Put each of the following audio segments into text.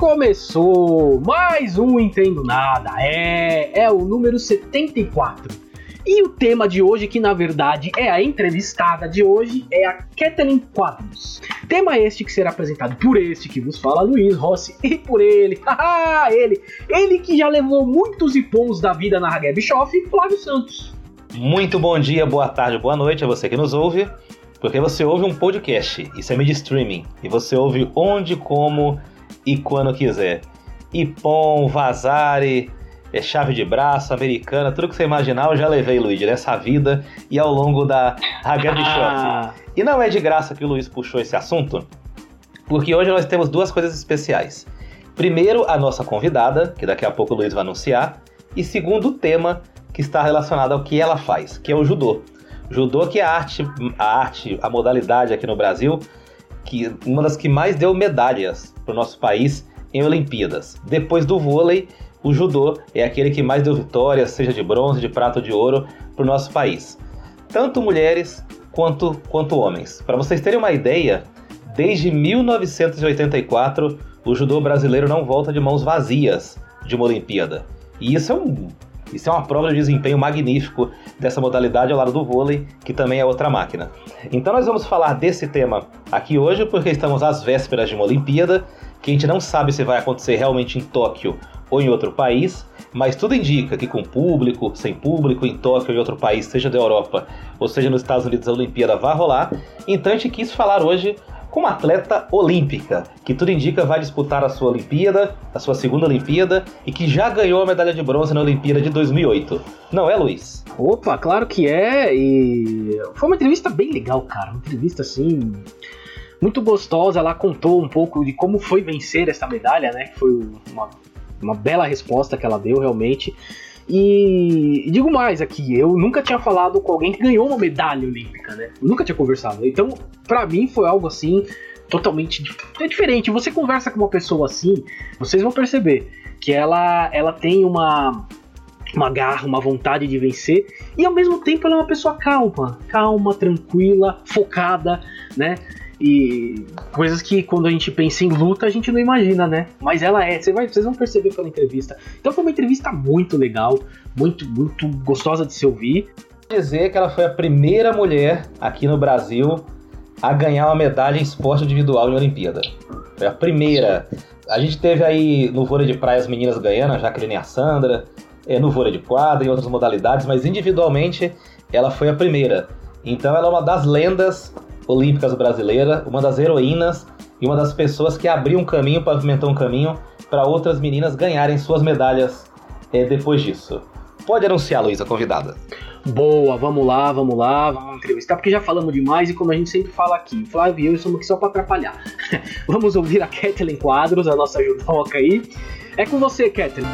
começou mais um Entendo Nada. É, é o número 74. E o tema de hoje, que na verdade é a entrevistada de hoje, é a Kathleen Quadros. Tema este que será apresentado por este que vos fala, Luiz Rossi, e por ele, haha, ele, ele que já levou muitos ipons da vida na Hagué Bischoff, Flávio Santos. Muito bom dia, boa tarde, boa noite a você que nos ouve, porque você ouve um podcast, isso é mídia streaming, e você ouve onde, como e quando quiser. Ipom, Vazare, é chave de braço, americana, tudo que você imaginar eu já levei, Luiz, nessa vida e ao longo da Hagan ah. E não é de graça que o Luiz puxou esse assunto, porque hoje nós temos duas coisas especiais. Primeiro, a nossa convidada, que daqui a pouco o Luiz vai anunciar, e segundo, o tema que está relacionado ao que ela faz, que é o judô. Judô que é a arte, a arte, a modalidade aqui no Brasil, que uma das que mais deu medalhas para o nosso país em Olimpíadas. Depois do vôlei, o judô é aquele que mais deu vitórias, seja de bronze, de prata ou de ouro, para o nosso país. Tanto mulheres quanto, quanto homens. Para vocês terem uma ideia, desde 1984 o judô brasileiro não volta de mãos vazias de uma Olimpíada. E isso é um isso é uma prova de desempenho magnífico dessa modalidade ao lado do vôlei, que também é outra máquina. Então nós vamos falar desse tema aqui hoje, porque estamos às vésperas de uma Olimpíada, que a gente não sabe se vai acontecer realmente em Tóquio ou em outro país, mas tudo indica que com público, sem público, em Tóquio ou em outro país, seja da Europa ou seja nos Estados Unidos, a Olimpíada vai rolar. Então a gente quis falar hoje com uma atleta olímpica, que tudo indica vai disputar a sua Olimpíada, a sua segunda Olimpíada, e que já ganhou a medalha de bronze na Olimpíada de 2008. Não é, Luiz? Opa, claro que é, e foi uma entrevista bem legal, cara, uma entrevista assim muito gostosa. Ela contou um pouco de como foi vencer essa medalha, né? Que foi uma, uma bela resposta que ela deu realmente. E, digo mais aqui, eu nunca tinha falado com alguém que ganhou uma medalha olímpica, né? nunca tinha conversado. Então, para mim foi algo assim totalmente é diferente. Você conversa com uma pessoa assim, vocês vão perceber que ela ela tem uma uma garra, uma vontade de vencer e ao mesmo tempo ela é uma pessoa calma, calma, tranquila, focada, né? E coisas que quando a gente pensa em luta a gente não imagina, né? Mas ela é, você vai, vocês vão perceber pela entrevista. Então foi uma entrevista muito legal, muito, muito gostosa de se ouvir. Dizer que ela foi a primeira mulher aqui no Brasil a ganhar uma medalha em esporte individual em Olimpíada. Foi a primeira. A gente teve aí no vôlei de praia as meninas ganhando, a Jacqueline e a Sandra, é, no vôlei de quadra e outras modalidades, mas individualmente ela foi a primeira. Então ela é uma das lendas olímpicas brasileira, uma das heroínas e uma das pessoas que abriu um caminho, pavimentou um caminho para outras meninas ganharem suas medalhas é, depois disso. Pode anunciar, Luísa, convidada. Boa, vamos lá, vamos lá, vamos entrevistar, porque já falamos demais e como a gente sempre fala aqui, Flávio e eu estamos aqui só para atrapalhar. vamos ouvir a Kathleen Quadros, a nossa judoca aí. É com você, Kathleen.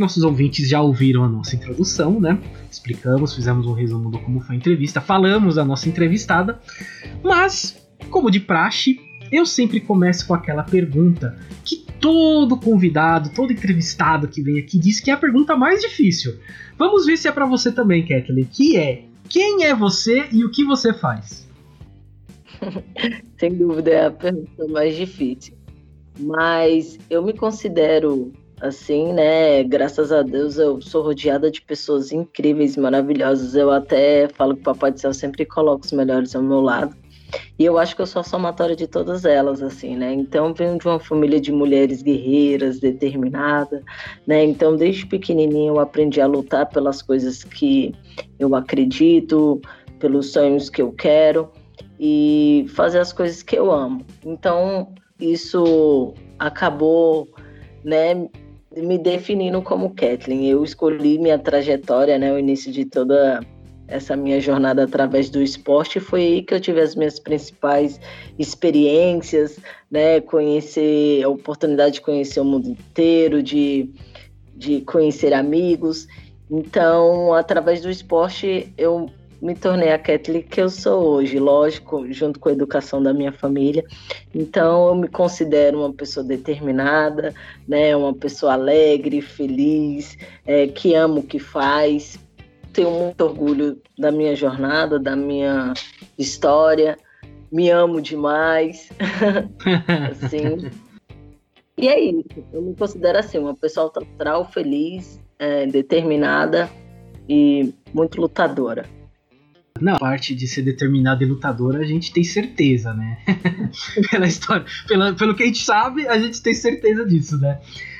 Nossos ouvintes já ouviram a nossa introdução, né? Explicamos, fizemos um resumo do como foi a entrevista, falamos da nossa entrevistada, mas, como de praxe, eu sempre começo com aquela pergunta que todo convidado, todo entrevistado que vem aqui diz que é a pergunta mais difícil. Vamos ver se é para você também, Kathleen, que é: quem é você e o que você faz? Sem dúvida é a pergunta mais difícil. Mas eu me considero assim, né? Graças a Deus eu sou rodeada de pessoas incríveis, maravilhosas. Eu até falo que o Papai do Céu sempre coloca os melhores ao meu lado. E eu acho que eu sou a somatória de todas elas, assim, né? Então, venho de uma família de mulheres guerreiras, determinadas, né? Então, desde pequenininho eu aprendi a lutar pelas coisas que eu acredito, pelos sonhos que eu quero e fazer as coisas que eu amo. Então, isso acabou, né, me definindo como Kathleen. Eu escolhi minha trajetória, né, o início de toda essa minha jornada através do esporte foi aí que eu tive as minhas principais experiências, né, conhecer a oportunidade de conhecer o mundo inteiro, de, de conhecer amigos. Então, através do esporte, eu me tornei a Kathleen que eu sou hoje, lógico, junto com a educação da minha família. Então, eu me considero uma pessoa determinada, né, uma pessoa alegre, feliz, é, que ama o que faz. Tenho muito orgulho da minha jornada, da minha história. Me amo demais. assim. E é isso. Eu me considero assim, uma pessoa total, feliz, é, determinada e muito lutadora. Não, a parte de ser determinada e lutadora a gente tem certeza, né? pela história, pela, pelo que a gente sabe, a gente tem certeza disso, né?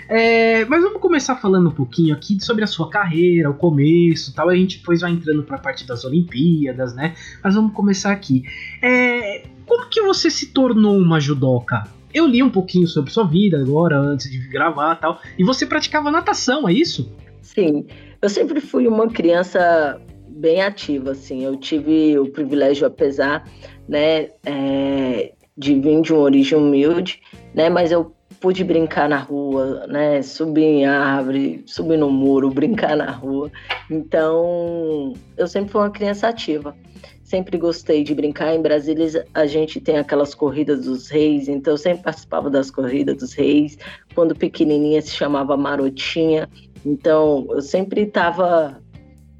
É, mas vamos começar falando um pouquinho aqui sobre a sua carreira, o começo tal. A gente depois vai entrando para a parte das Olimpíadas, né? Mas vamos começar aqui. É, como que você se tornou uma judoca? Eu li um pouquinho sobre sua vida agora, antes de gravar tal. E você praticava natação, é isso? Sim. Eu sempre fui uma criança bem ativa, assim. Eu tive o privilégio, apesar, né, é, de vir de uma origem humilde, né, mas eu pude brincar na rua, né, subir em árvore, subir no muro, brincar na rua. Então, eu sempre fui uma criança ativa. Sempre gostei de brincar. Em Brasília, a gente tem aquelas corridas dos reis, então eu sempre participava das corridas dos reis. Quando pequenininha se chamava Marotinha. Então, eu sempre estava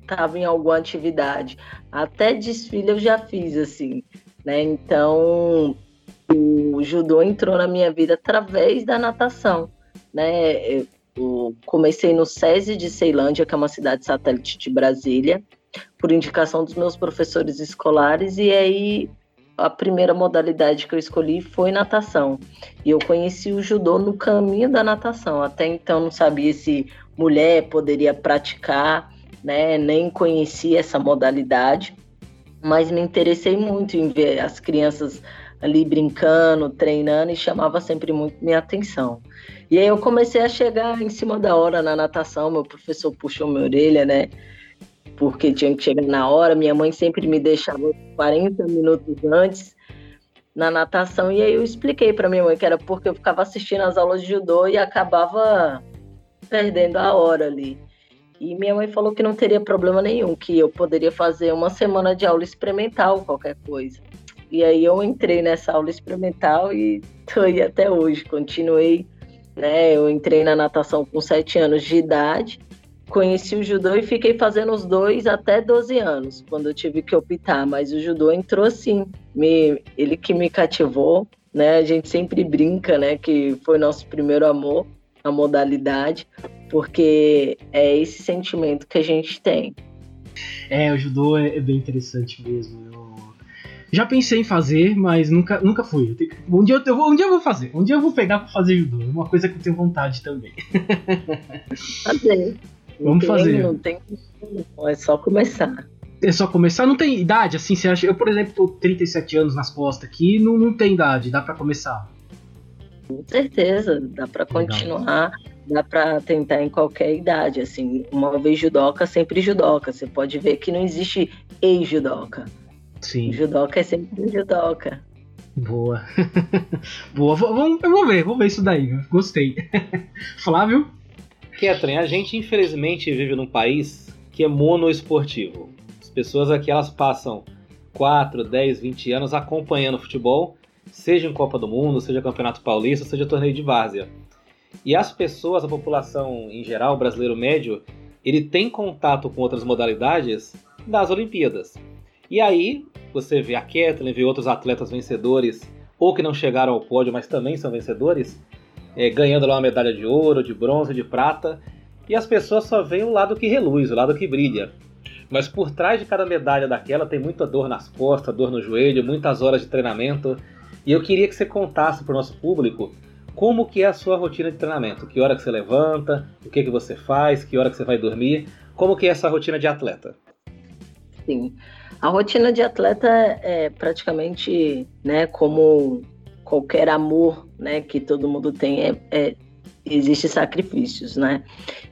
estava em alguma atividade. Até desfile eu já fiz, assim, né? Então, o judô entrou na minha vida através da natação, né? Eu comecei no SESI de Ceilândia, que é uma cidade satélite de Brasília, por indicação dos meus professores escolares, e aí a primeira modalidade que eu escolhi foi natação. E eu conheci o judô no caminho da natação. Até então não sabia se mulher poderia praticar, né? Nem conhecia essa modalidade, mas me interessei muito em ver as crianças ali brincando, treinando e chamava sempre muito minha atenção. E aí eu comecei a chegar em cima da hora na natação, meu professor puxou minha orelha, né? Porque tinha que chegar na hora, minha mãe sempre me deixava 40 minutos antes na natação e aí eu expliquei para minha mãe que era porque eu ficava assistindo as aulas de judô e acabava perdendo a hora ali. E minha mãe falou que não teria problema nenhum, que eu poderia fazer uma semana de aula experimental, qualquer coisa. E aí eu entrei nessa aula experimental e tô aí até hoje. Continuei, né? Eu entrei na natação com 7 anos de idade, conheci o judô e fiquei fazendo os dois até 12 anos, quando eu tive que optar. Mas o judô entrou assim, me, ele que me cativou, né? A gente sempre brinca, né? Que foi nosso primeiro amor, a modalidade porque é esse sentimento que a gente tem. É, o judô é, é bem interessante mesmo. Eu já pensei em fazer, mas nunca, nunca fui. Que, um, dia eu, um dia eu vou fazer. Um dia eu vou pegar pra fazer judô. É uma coisa que eu tenho vontade também. Fazer. Vamos tem, fazer. Não tem, é só começar. É só começar, não tem idade, assim, você acha? Eu, por exemplo, tô 37 anos nas costas aqui, não, não tem idade, dá para começar. Com certeza, dá para continuar dá para tentar em qualquer idade, assim, uma vez judoca, sempre judoca. Você pode ver que não existe ex-judoca. Sim. Judoca é sempre judoca. Boa. Boa, vamos, eu vou ver, vou ver isso daí, gostei. Flávio? Catherine, a gente infelizmente vive num país que é monoesportivo. As pessoas aqui elas passam 4, 10, 20 anos acompanhando futebol, seja em Copa do Mundo, seja Campeonato Paulista, seja torneio de várzea. E as pessoas, a população em geral, o brasileiro médio, ele tem contato com outras modalidades das Olimpíadas. E aí você vê a Kathleen, vê outros atletas vencedores, ou que não chegaram ao pódio, mas também são vencedores, é, ganhando lá uma medalha de ouro, de bronze, de prata, e as pessoas só veem o lado que reluz, o lado que brilha. Mas por trás de cada medalha daquela tem muita dor nas costas, dor no joelho, muitas horas de treinamento. E eu queria que você contasse para o nosso público como que é a sua rotina de treinamento, que hora que você levanta, o que que você faz, que hora que você vai dormir, como que é essa rotina de atleta? Sim, a rotina de atleta é praticamente, né, como qualquer amor, né, que todo mundo tem, é, é existe sacrifícios, né?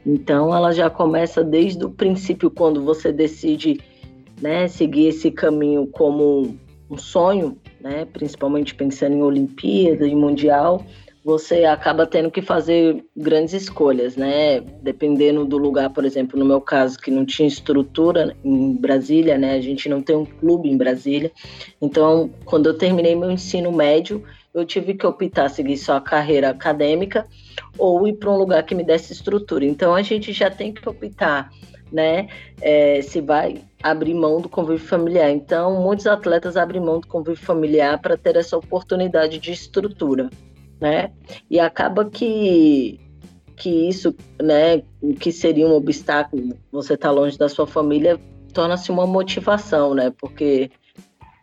Então ela já começa desde o princípio quando você decide, né, seguir esse caminho como um sonho, né, principalmente pensando em Olimpíada e Mundial você acaba tendo que fazer grandes escolhas, né? Dependendo do lugar, por exemplo, no meu caso, que não tinha estrutura em Brasília, né? A gente não tem um clube em Brasília. Então, quando eu terminei meu ensino médio, eu tive que optar seguir só a carreira acadêmica ou ir para um lugar que me desse estrutura. Então, a gente já tem que optar, né? É, se vai abrir mão do convívio familiar. Então, muitos atletas abrem mão do convívio familiar para ter essa oportunidade de estrutura né? E acaba que que isso, né, o que seria um obstáculo, você tá longe da sua família, torna-se uma motivação, né? Porque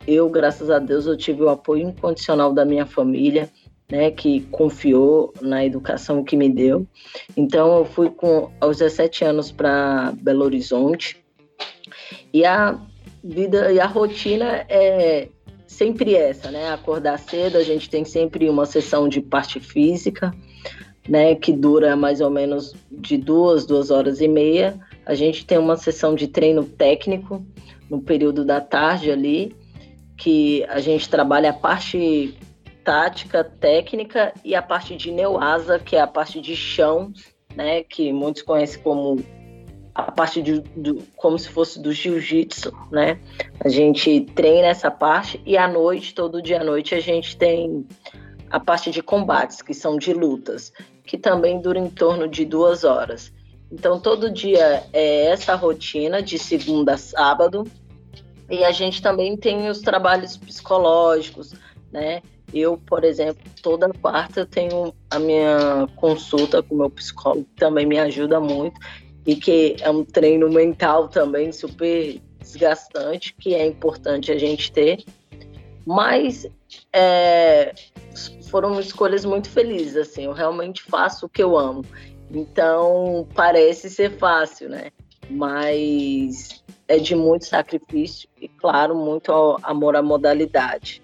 eu, graças a Deus, eu tive o apoio incondicional da minha família, né, que confiou na educação que me deu. Então, eu fui com aos 17 anos para Belo Horizonte. E a vida e a rotina é sempre essa, né? Acordar cedo, a gente tem sempre uma sessão de parte física, né? Que dura mais ou menos de duas, duas horas e meia. A gente tem uma sessão de treino técnico no período da tarde ali, que a gente trabalha a parte tática, técnica e a parte de neoasa, que é a parte de chão, né? Que muitos conhecem como a parte de, do, como se fosse do jiu-jitsu, né? A gente treina essa parte e à noite, todo dia à noite, a gente tem a parte de combates, que são de lutas, que também dura em torno de duas horas. Então, todo dia é essa rotina, de segunda a sábado, e a gente também tem os trabalhos psicológicos, né? Eu, por exemplo, toda quarta eu tenho a minha consulta com o meu psicólogo, que também me ajuda muito e que é um treino mental também super desgastante, que é importante a gente ter. Mas é, foram escolhas muito felizes, assim, eu realmente faço o que eu amo. Então, parece ser fácil, né? Mas é de muito sacrifício e, claro, muito amor à modalidade.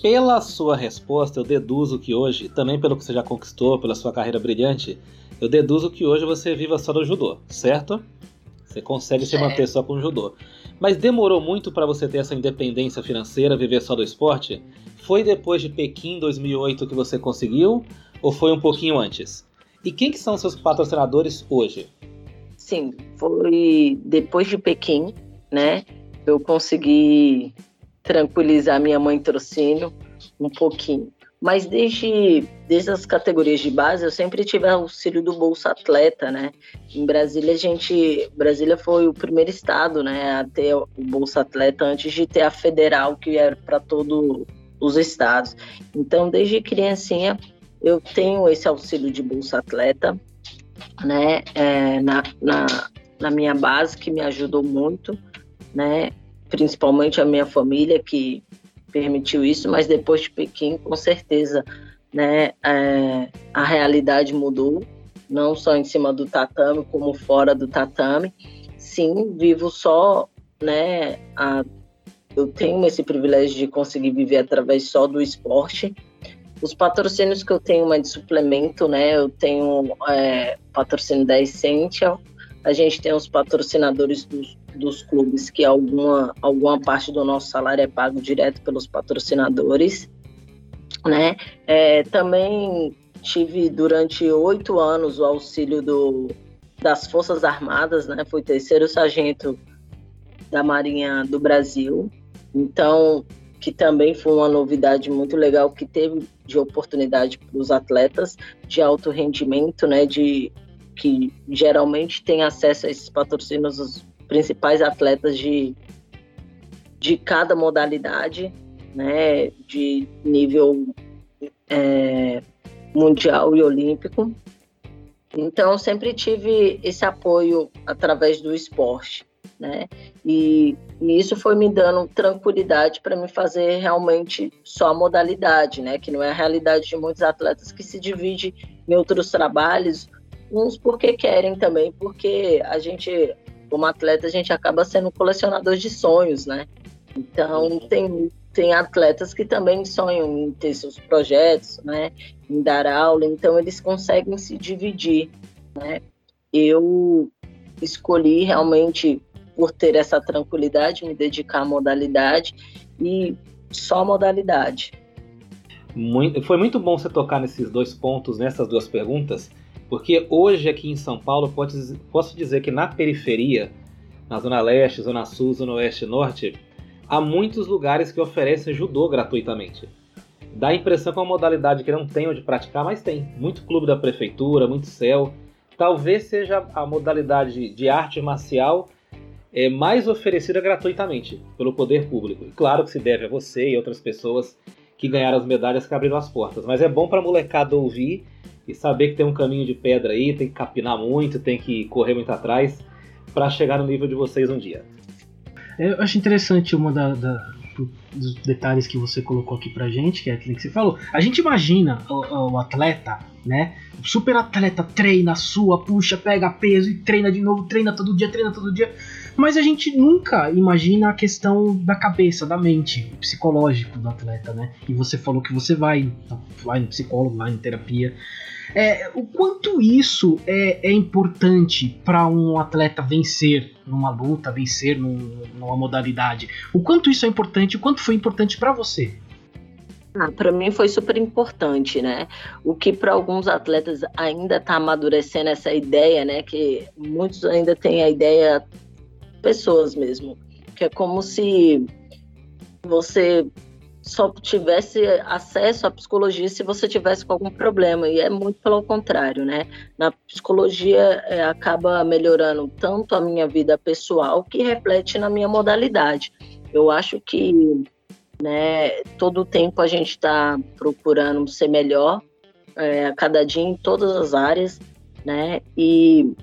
Pela sua resposta, eu deduzo que hoje, também pelo que você já conquistou, pela sua carreira brilhante, eu deduzo que hoje você viva só do judô, certo? Você consegue se manter só com o judô. Mas demorou muito para você ter essa independência financeira, viver só do esporte? Foi depois de Pequim 2008 que você conseguiu ou foi um pouquinho antes? E quem que são seus patrocinadores hoje? Sim, foi depois de Pequim, né? Eu consegui tranquilizar minha mãe trocínio um pouquinho. Mas desde, desde as categorias de base, eu sempre tive auxílio do Bolsa Atleta, né? Em Brasília, a gente. Brasília foi o primeiro estado, né, a ter o Bolsa Atleta antes de ter a federal, que era para todos os estados. Então, desde criancinha, eu tenho esse auxílio de Bolsa Atleta, né, é, na, na, na minha base, que me ajudou muito, né? Principalmente a minha família, que permitiu isso, mas depois de Pequim, com certeza, né, é, a realidade mudou, não só em cima do tatame, como fora do tatame. Sim, vivo só, né, a, eu tenho esse privilégio de conseguir viver através só do esporte. Os patrocínios que eu tenho é de suplemento, né, eu tenho é, patrocínio da Essential, a gente tem os patrocinadores dos, dos clubes, que alguma, alguma parte do nosso salário é pago direto pelos patrocinadores. Né? É, também tive durante oito anos o auxílio do, das Forças Armadas, né? Fui terceiro sargento da Marinha do Brasil. Então, que também foi uma novidade muito legal que teve de oportunidade para os atletas de alto rendimento, né? De que geralmente tem acesso a esses patrocínios os principais atletas de, de cada modalidade, né, de nível é, mundial e olímpico. Então, sempre tive esse apoio através do esporte, né? E, e isso foi me dando tranquilidade para me fazer realmente só a modalidade, né? Que não é a realidade de muitos atletas que se divide em outros trabalhos uns porque querem também, porque a gente, como atleta, a gente acaba sendo colecionador de sonhos, né? Então tem, tem atletas que também sonham em ter seus projetos, né? Em dar aula, então eles conseguem se dividir, né? Eu escolhi realmente por ter essa tranquilidade, me dedicar à modalidade e só modalidade. Muito, foi muito bom você tocar nesses dois pontos, nessas duas perguntas, porque hoje aqui em São Paulo posso dizer que na periferia, na Zona Leste, Zona Sul, Zona Oeste e Norte, há muitos lugares que oferecem judô gratuitamente. Dá a impressão que é uma modalidade que não tem onde praticar, mas tem. Muito clube da prefeitura, muito céu. Talvez seja a modalidade de arte marcial é, mais oferecida gratuitamente pelo poder público. E claro que se deve a você e outras pessoas que ganharam as medalhas que abriram as portas. Mas é bom para a molecada ouvir e saber que tem um caminho de pedra aí, tem que capinar muito, tem que correr muito atrás para chegar no nível de vocês um dia. Eu acho interessante uma da, da, dos detalhes que você colocou aqui pra gente, que é aquilo que você falou. A gente imagina o, o atleta, né? O super atleta treina, sua, puxa, pega peso e treina de novo, treina todo dia, treina todo dia. Mas a gente nunca imagina a questão da cabeça, da mente, psicológico do atleta, né? E você falou que você vai, vai no psicólogo, vai em terapia. É, o quanto isso é, é importante para um atleta vencer numa luta, vencer num, numa modalidade? O quanto isso é importante? O quanto foi importante para você? Ah, para mim foi super importante, né? O que para alguns atletas ainda está amadurecendo essa ideia, né? Que muitos ainda têm a ideia, pessoas mesmo, que é como se você só tivesse acesso à psicologia se você tivesse com algum problema, e é muito pelo contrário, né? Na psicologia é, acaba melhorando tanto a minha vida pessoal que reflete na minha modalidade. Eu acho que né, todo o tempo a gente está procurando ser melhor, é, a cada dia em todas as áreas, né? E,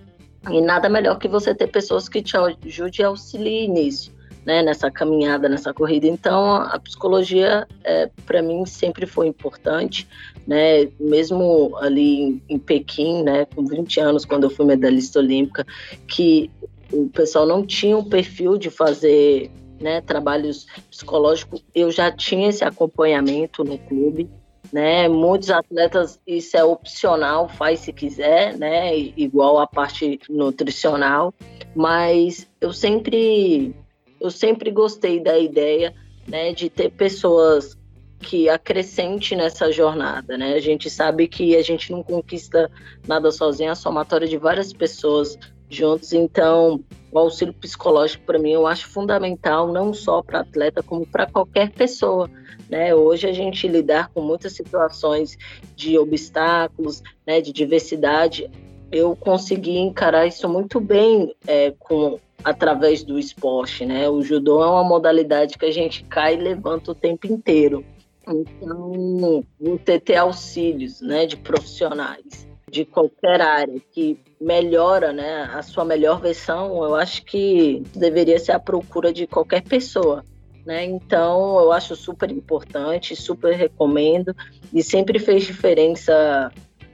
e nada melhor que você ter pessoas que te ajudem e auxiliem nisso né, nessa caminhada, nessa corrida. Então, a psicologia, é, para mim, sempre foi importante, né, mesmo ali em, Pequim, né, com 20 anos, quando eu fui medalhista olímpica, que o pessoal não tinha um perfil de fazer né, trabalhos psicológicos, eu já tinha esse acompanhamento no clube, né? Muitos atletas isso é opcional, faz se quiser, né? Igual a parte nutricional, mas eu sempre eu sempre gostei da ideia né, de ter pessoas que acrescente nessa jornada, né? A gente sabe que a gente não conquista nada sozinho, é a somatória de várias pessoas juntos. Então, o auxílio psicológico para mim eu acho fundamental não só para atleta como para qualquer pessoa, né? Hoje a gente lidar com muitas situações de obstáculos, né, de diversidade, eu consegui encarar isso muito bem é, com através do esporte, né? O judô é uma modalidade que a gente cai e levanta o tempo inteiro. Então, você ter auxílios, né, de profissionais de qualquer área que melhora, né, a sua melhor versão, eu acho que deveria ser a procura de qualquer pessoa. Né? Então, eu acho super importante, super recomendo e sempre fez diferença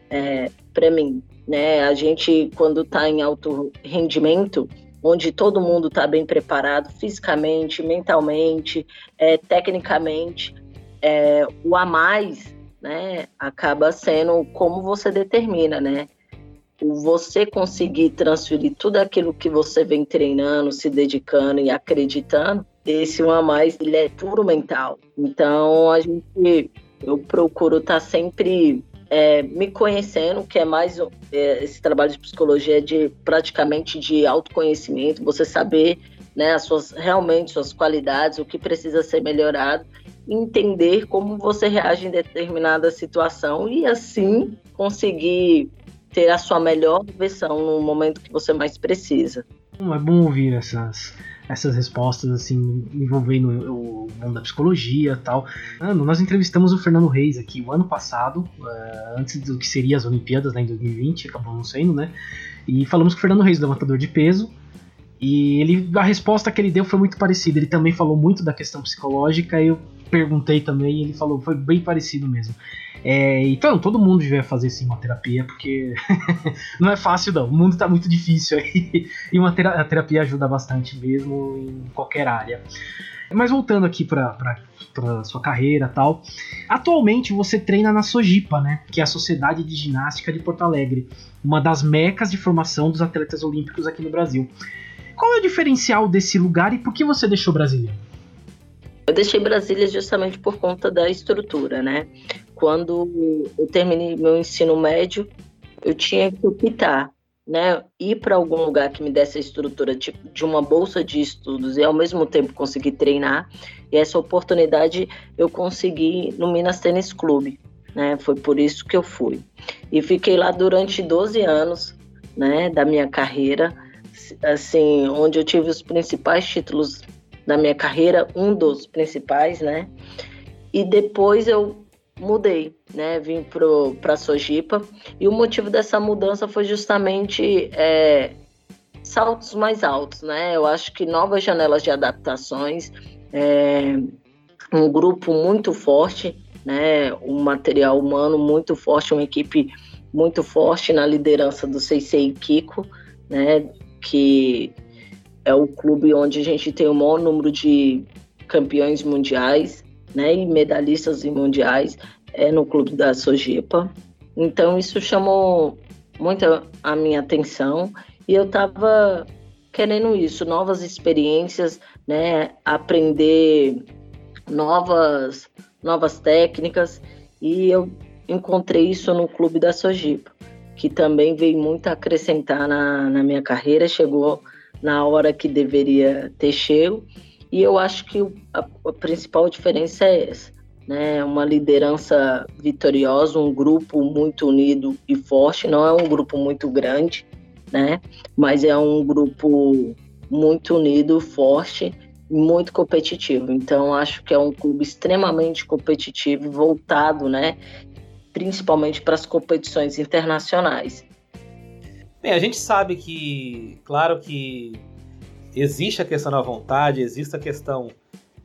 é, para mim. Né? A gente, quando está em alto rendimento, onde todo mundo está bem preparado fisicamente, mentalmente, é, tecnicamente. É, o a mais né, acaba sendo como você determina, né? Você conseguir transferir tudo aquilo que você vem treinando, se dedicando e acreditando, esse um a mais ele é puro mental. Então a gente eu procuro estar tá sempre é, me conhecendo, que é mais é, esse trabalho de psicologia de praticamente de autoconhecimento, você saber né, as suas realmente suas qualidades, o que precisa ser melhorado, entender como você reage em determinada situação e assim conseguir ter a sua melhor versão no momento que você mais precisa. É bom ouvir essas essas respostas assim envolvendo o mundo da psicologia tal. Ano, nós entrevistamos o Fernando Reis aqui o ano passado, uh, antes do que seria as Olimpíadas né, em 2020, acabou não sendo, né? E falamos com o Fernando Reis, levantador de peso. E ele, a resposta que ele deu foi muito parecida. Ele também falou muito da questão psicológica. E eu perguntei também, e ele falou, foi bem parecido mesmo. É, então, todo mundo devia fazer sim uma terapia, porque não é fácil não, o mundo está muito difícil aí, e uma terapia, a terapia ajuda bastante mesmo em qualquer área. Mas voltando aqui para sua carreira tal, atualmente você treina na Sojipa, né, que é a Sociedade de Ginástica de Porto Alegre, uma das mecas de formação dos atletas olímpicos aqui no Brasil. Qual é o diferencial desse lugar e por que você deixou Brasília? Eu deixei Brasília justamente por conta da estrutura, né? quando eu terminei meu ensino médio, eu tinha que optar, né? Ir para algum lugar que me desse a estrutura tipo, de uma bolsa de estudos e ao mesmo tempo conseguir treinar. E essa oportunidade eu consegui no Minas Tênis Clube, né? Foi por isso que eu fui. E fiquei lá durante 12 anos, né, da minha carreira, assim, onde eu tive os principais títulos da minha carreira, um dos principais, né? E depois eu mudei, né? Vim para Sojipa e o motivo dessa mudança foi justamente é, saltos mais altos, né? Eu acho que novas janelas de adaptações, é, um grupo muito forte, né? Um material humano muito forte, uma equipe muito forte na liderança do Seisei Kiko, né? Que é o clube onde a gente tem o maior número de campeões mundiais, né, e medalhistas mundiais é no clube da Sojipa. Então isso chamou muito a minha atenção e eu estava querendo isso, novas experiências, né, aprender novas novas técnicas e eu encontrei isso no clube da Sojipa, que também veio muito acrescentar na, na minha carreira, chegou na hora que deveria ter chego e eu acho que a, a principal diferença é essa, né? Uma liderança vitoriosa, um grupo muito unido e forte. Não é um grupo muito grande, né? Mas é um grupo muito unido, forte muito competitivo. Então acho que é um clube extremamente competitivo, voltado, né? Principalmente para as competições internacionais. Bem, a gente sabe que, claro que existe a questão da vontade, existe a questão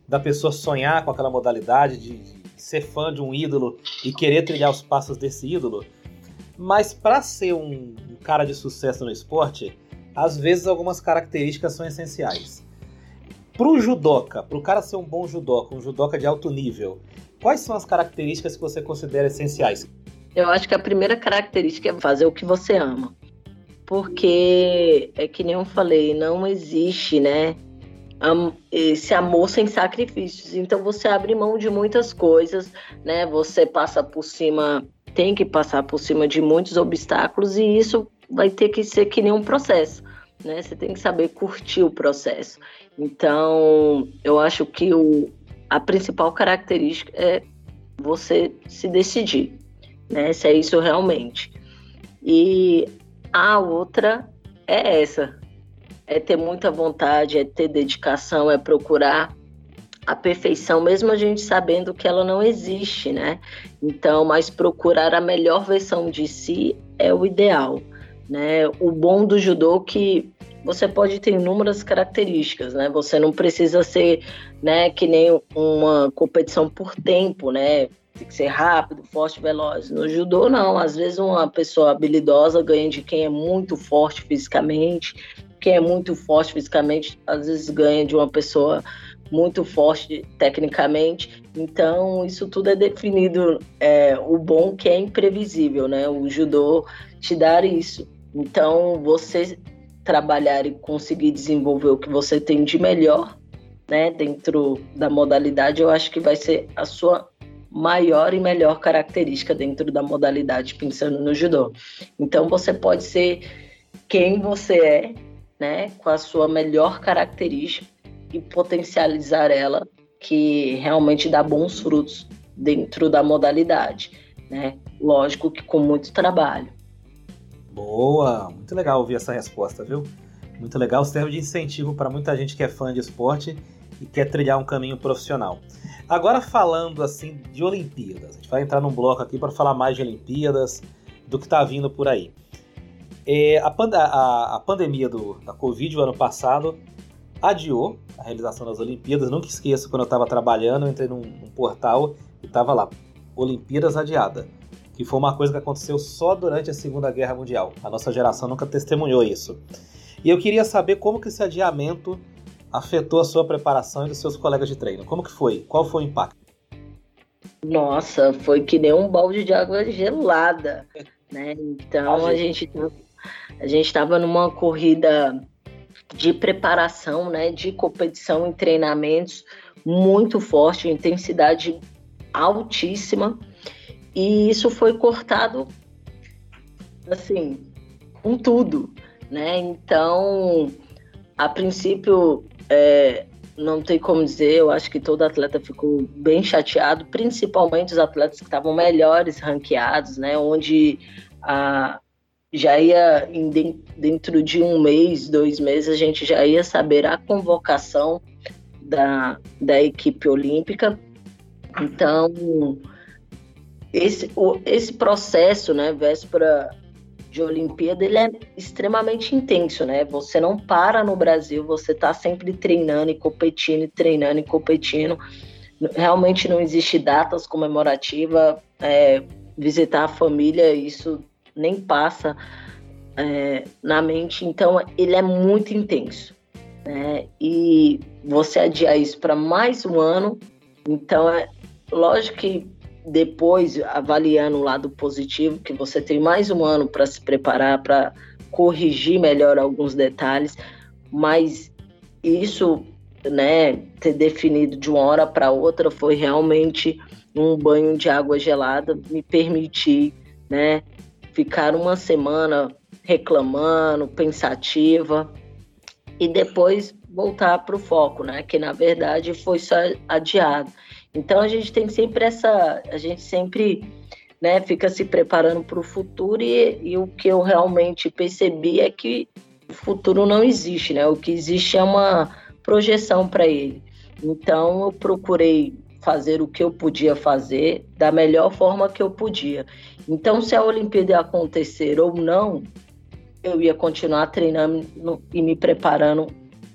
da pessoa sonhar com aquela modalidade, de, ser fã de um ídolo e querer trilhar os passos desse ídolo. Mas para ser um, um, cara de sucesso no esporte, às vezes algumas características são essenciais. Para o judoca, para o cara ser um bom judoca, um judoca de alto nível, quais são as características que você considera essenciais? Eu acho que a primeira característica é fazer o que você ama porque é que nem eu falei, não existe, né? Esse amor sem sacrifícios. Então você abre mão de muitas coisas, né? Você passa por cima, tem que passar por cima de muitos obstáculos e isso vai ter que ser que nem um processo, né? Você tem que saber curtir o processo. Então, eu acho que o, a principal característica é você se decidir, né? Se é isso realmente. E a outra é essa: é ter muita vontade, é ter dedicação, é procurar a perfeição, mesmo a gente sabendo que ela não existe, né? Então, mas procurar a melhor versão de si é o ideal, né? O bom do judô é que você pode ter inúmeras características, né? Você não precisa ser, né, que nem uma competição por tempo, né? Tem que ser rápido, forte, veloz. No judô, não. Às vezes, uma pessoa habilidosa ganha de quem é muito forte fisicamente. Quem é muito forte fisicamente, às vezes, ganha de uma pessoa muito forte tecnicamente. Então, isso tudo é definido. É, o bom que é imprevisível, né? O judô te dar isso. Então, você trabalhar e conseguir desenvolver o que você tem de melhor, né, dentro da modalidade, eu acho que vai ser a sua maior e melhor característica dentro da modalidade, pensando no judô. Então você pode ser quem você é, né, com a sua melhor característica e potencializar ela, que realmente dá bons frutos dentro da modalidade, né? Lógico que com muito trabalho. Boa, muito legal ouvir essa resposta, viu? Muito legal, serve de incentivo para muita gente que é fã de esporte e quer trilhar um caminho profissional. Agora falando assim de Olimpíadas, a gente vai entrar num bloco aqui para falar mais de Olimpíadas, do que está vindo por aí. É, a, pand a, a, pandemia do, da Covid o ano passado adiou a realização das Olimpíadas. Nunca esqueço quando eu estava trabalhando, eu entrei num, num portal e estava lá, Olimpíadas adiada, que foi uma coisa que aconteceu só durante a Segunda Guerra Mundial. A nossa geração nunca testemunhou isso. E eu queria saber como que esse adiamento afetou a sua preparação e dos seus colegas de treino? Como que foi? Qual foi o impacto? Nossa, foi que nem um balde de água gelada, né? Então a gente a gente estava numa corrida de preparação, né, de competição em treinamentos muito forte, intensidade altíssima. e isso foi cortado assim com tudo, né? Então, a princípio, é, não tem como dizer, eu acho que todo atleta ficou bem chateado, principalmente os atletas que estavam melhores ranqueados, né? Onde a, já ia dentro de um mês, dois meses, a gente já ia saber a convocação da, da equipe olímpica. Então, esse, esse processo, né, véspera de Olimpíada, ele é extremamente intenso, né? Você não para no Brasil, você está sempre treinando e competindo, e treinando e competindo. Realmente não existe datas comemorativas, é, visitar a família, isso nem passa é, na mente. Então, ele é muito intenso. Né? E você adiar isso para mais um ano, então é lógico que depois, avaliando o lado positivo, que você tem mais um ano para se preparar, para corrigir melhor alguns detalhes, mas isso, né, ter definido de uma hora para outra foi realmente um banho de água gelada, me permitir, né, ficar uma semana reclamando, pensativa e depois voltar para o foco, né, que na verdade foi só adiado. Então a gente tem sempre essa, a gente sempre né, fica se preparando para o futuro e, e, o que eu realmente percebi é que o futuro não existe, né? O que existe é uma projeção para ele. Então eu procurei fazer o que eu podia fazer da melhor forma que eu podia. Então se a Olimpíada acontecer ou não, eu ia continuar treinando e me preparando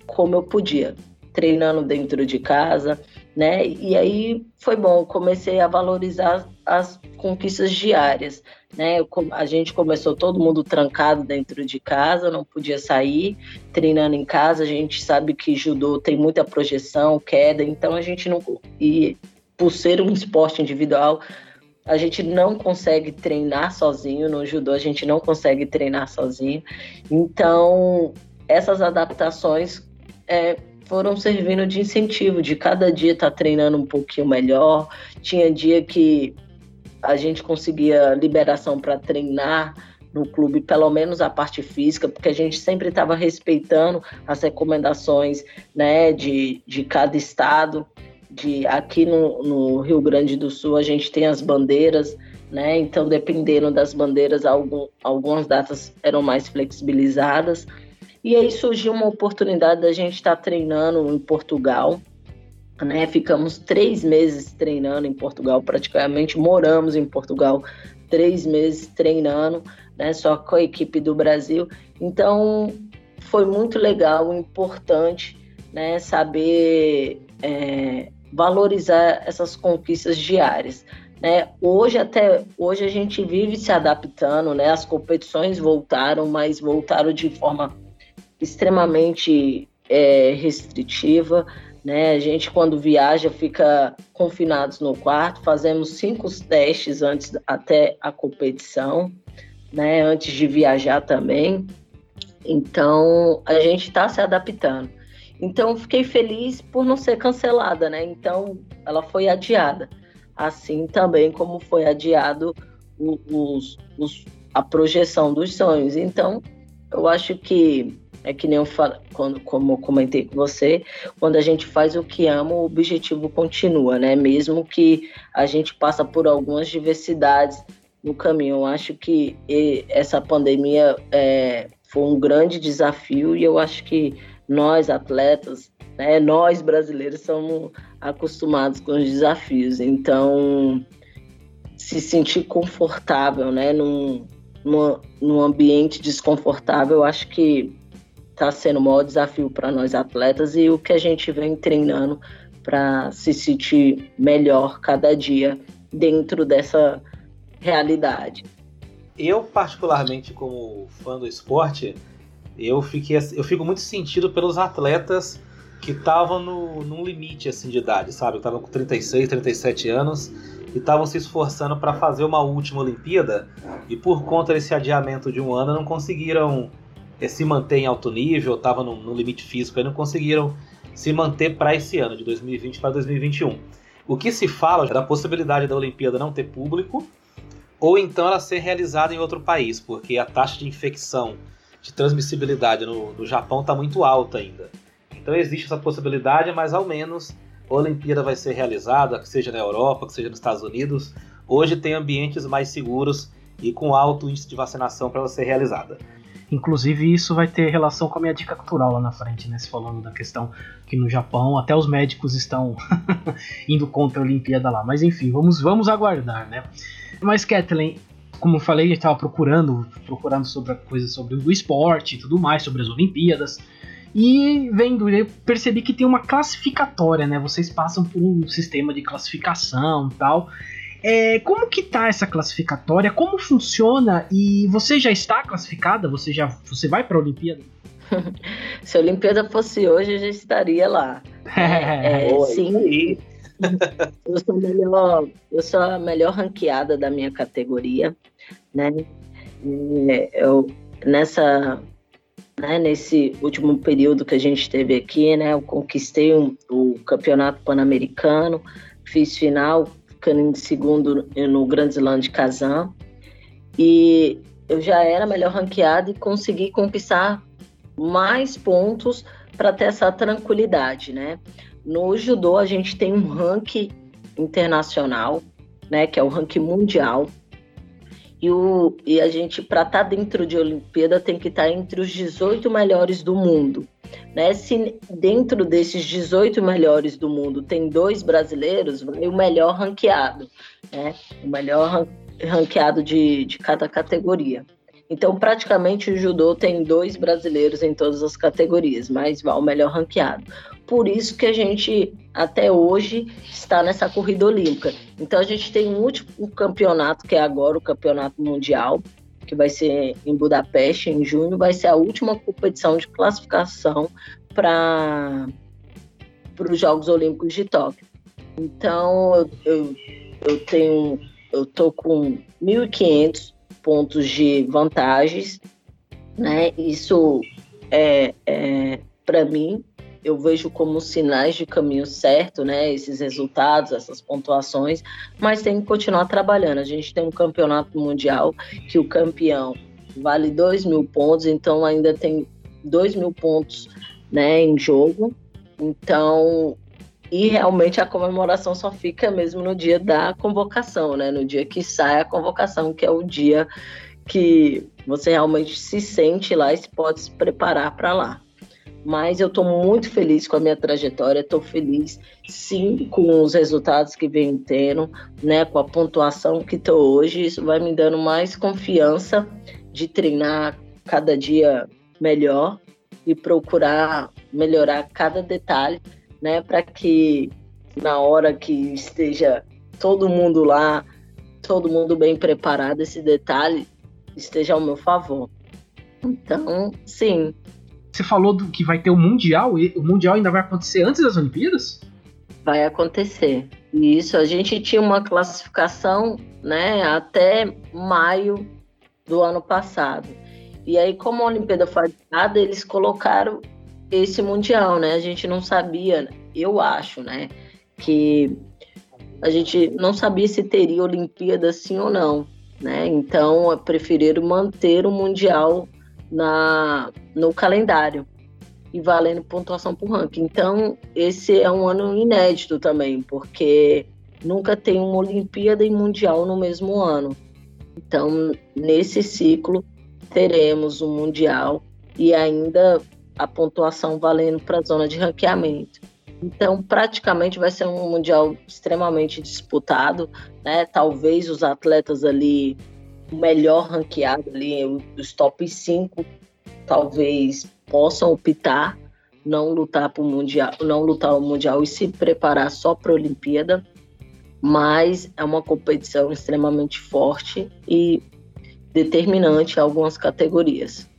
como eu podia, treinando dentro de casa, né? E aí foi bom, comecei a valorizar as conquistas diárias, né? A gente começou todo mundo trancado dentro de casa, não podia sair, treinando em casa. A gente sabe que judô tem muita projeção, queda, então a gente não e por ser um esporte individual, a gente não consegue treinar sozinho no judô, a gente não consegue treinar sozinho. Então, essas adaptações é, foram servindo de incentivo, de cada dia estar tá treinando um pouquinho melhor. Tinha dia que a gente conseguia liberação para treinar no clube, pelo menos a parte física, porque a gente sempre estava respeitando as recomendações né, de, de cada estado. De, aqui no, no Rio Grande do Sul a gente tem as bandeiras, né? Então, dependendo das bandeiras, algum, algumas datas eram mais flexibilizadas. E aí surgiu uma oportunidade da gente estar tá treinando em Portugal. Né? Ficamos três meses treinando em Portugal, praticamente moramos em Portugal três meses treinando, né? Só com a equipe do Brasil. Então foi muito legal, importante, né? Saber é, valorizar essas conquistas diárias. Né? Hoje até hoje a gente vive se adaptando, né? As competições voltaram, mas voltaram de forma extremamente é, restritiva. Né? A gente, quando viaja, fica confinados no quarto, fazemos cinco testes antes até a competição, né? antes de viajar também. Então, a gente está se adaptando. Então, fiquei feliz por não ser cancelada, né? Então, ela foi adiada. Assim também como foi adiado os, os, a projeção dos sonhos. Então, eu acho que é que nem eu falo, quando, como comentei com você, quando a gente faz o que ama, o objetivo continua, né? Mesmo que a gente passa por algumas diversidades no caminho. Eu acho que essa pandemia é, foi um grande desafio e eu acho que nós, atletas, né, nós brasileiros, somos acostumados com os desafios. Então, se sentir confortável, né, num, num, num ambiente desconfortável, eu acho que está sendo o maior desafio para nós atletas e o que a gente vem treinando para se sentir melhor cada dia dentro dessa realidade. Eu, particularmente, como fã do esporte, eu, fiquei, eu fico muito sentido pelos atletas que estavam num limite assim, de idade, sabe? Estavam com 36, 37 anos e estavam se esforçando para fazer uma última Olimpíada e por conta desse adiamento de um ano não conseguiram se manter em alto nível, estava no, no, limite físico e não conseguiram se manter para esse ano, de 2020 para 2021. O que se fala é da possibilidade da Olimpíada não ter público, ou então ela ser realizada em outro país, porque a taxa de infecção, de transmissibilidade no, no Japão está muito alta ainda. Então existe essa possibilidade, mas ao menos a Olimpíada vai ser realizada, que seja na Europa, que seja nos Estados Unidos. Hoje tem ambientes mais seguros e com alto índice de vacinação para ela ser realizada. Inclusive, isso vai ter relação com a minha dica cultural lá na frente, né? Se falando da questão que no Japão até os médicos estão indo contra a Olimpíada lá. Mas enfim, vamos, vamos aguardar, né? Mas, Kathleen, como eu falei, estava procurando, procurando sobre coisas sobre o esporte e tudo mais, sobre as Olimpíadas. E vendo, eu percebi que tem uma classificatória, né? Vocês passam por um sistema de classificação e tal. É, como que tá essa classificatória? Como funciona? E você já está classificada? Você já você vai para a Olimpíada? Se a Olimpíada fosse hoje, eu já estaria lá. É, é, sim. eu sou melhor, eu sou a melhor ranqueada da minha categoria, né? É, eu nessa né, nesse último período que a gente teve aqui, né, eu conquistei um, o campeonato pan-americano, fiz final, ficando em segundo no Grand Slam de Kazan. E eu já era melhor ranqueada e consegui conquistar mais pontos para ter essa tranquilidade, né? No judô a gente tem um ranking internacional, né, que é o ranking mundial. E, o, e a gente, para estar tá dentro de Olimpíada, tem que estar tá entre os 18 melhores do mundo. Né? Se dentro desses 18 melhores do mundo tem dois brasileiros, vai o melhor ranqueado, né? o melhor ranqueado de, de cada categoria. Então, praticamente, o judô tem dois brasileiros em todas as categorias, mas vai o melhor ranqueado. Por isso que a gente, até hoje, está nessa corrida olímpica. Então, a gente tem um último campeonato, que é agora o Campeonato Mundial, que vai ser em Budapeste em junho, vai ser a última competição de classificação para os Jogos Olímpicos de Tóquio. Então eu, eu tenho eu tô com 1.500 pontos de vantagens, né? Isso é, é para mim eu vejo como sinais de caminho certo, né? Esses resultados, essas pontuações, mas tem que continuar trabalhando. A gente tem um campeonato mundial que o campeão vale 2 mil pontos, então ainda tem 2 mil pontos né, em jogo. Então, e realmente a comemoração só fica mesmo no dia da convocação, né? No dia que sai a convocação, que é o dia que você realmente se sente lá e se pode se preparar para lá. Mas eu estou muito feliz com a minha trajetória, estou feliz sim com os resultados que venho tendo, né, com a pontuação que estou hoje, isso vai me dando mais confiança de treinar cada dia melhor e procurar melhorar cada detalhe, né, para que na hora que esteja todo mundo lá, todo mundo bem preparado, esse detalhe esteja ao meu favor. Então, sim, você falou do que vai ter o Mundial, e o Mundial ainda vai acontecer antes das Olimpíadas? Vai acontecer. Isso, a gente tinha uma classificação né, até maio do ano passado. E aí, como a Olimpíada foi adiada, eles colocaram esse Mundial, né? A gente não sabia, eu acho, né? Que a gente não sabia se teria Olimpíada sim ou não, né? Então, preferiram manter o Mundial na, no calendário e valendo pontuação por ranking. Então, esse é um ano inédito também, porque nunca tem uma Olimpíada e Mundial no mesmo ano. Então, nesse ciclo, teremos o um Mundial e ainda a pontuação valendo para a zona de ranqueamento. Então, praticamente vai ser um Mundial extremamente disputado, né? Talvez os atletas ali o melhor ranqueado ali, os top 5, talvez possam optar não lutar para o mundial, não lutar o mundial e se preparar só para a Olimpíada, mas é uma competição extremamente forte e determinante em algumas categorias.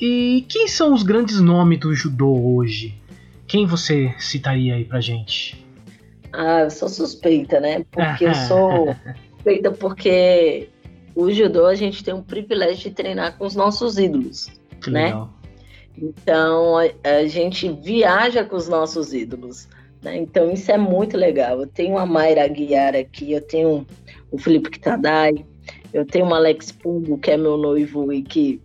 E quem são os grandes nomes do judô hoje? Quem você citaria aí pra gente? Ah, eu sou suspeita, né? Porque eu sou suspeita porque o judô a gente tem um privilégio de treinar com os nossos ídolos, que né? Legal. Então a, a, gente viaja com os nossos ídolos. Né? Então isso é muito legal. Eu tenho a Mayra Aguiar aqui, eu tenho o Felipe Kitadai, Eu tenho o Alex Pumbo, que é meu noivo e que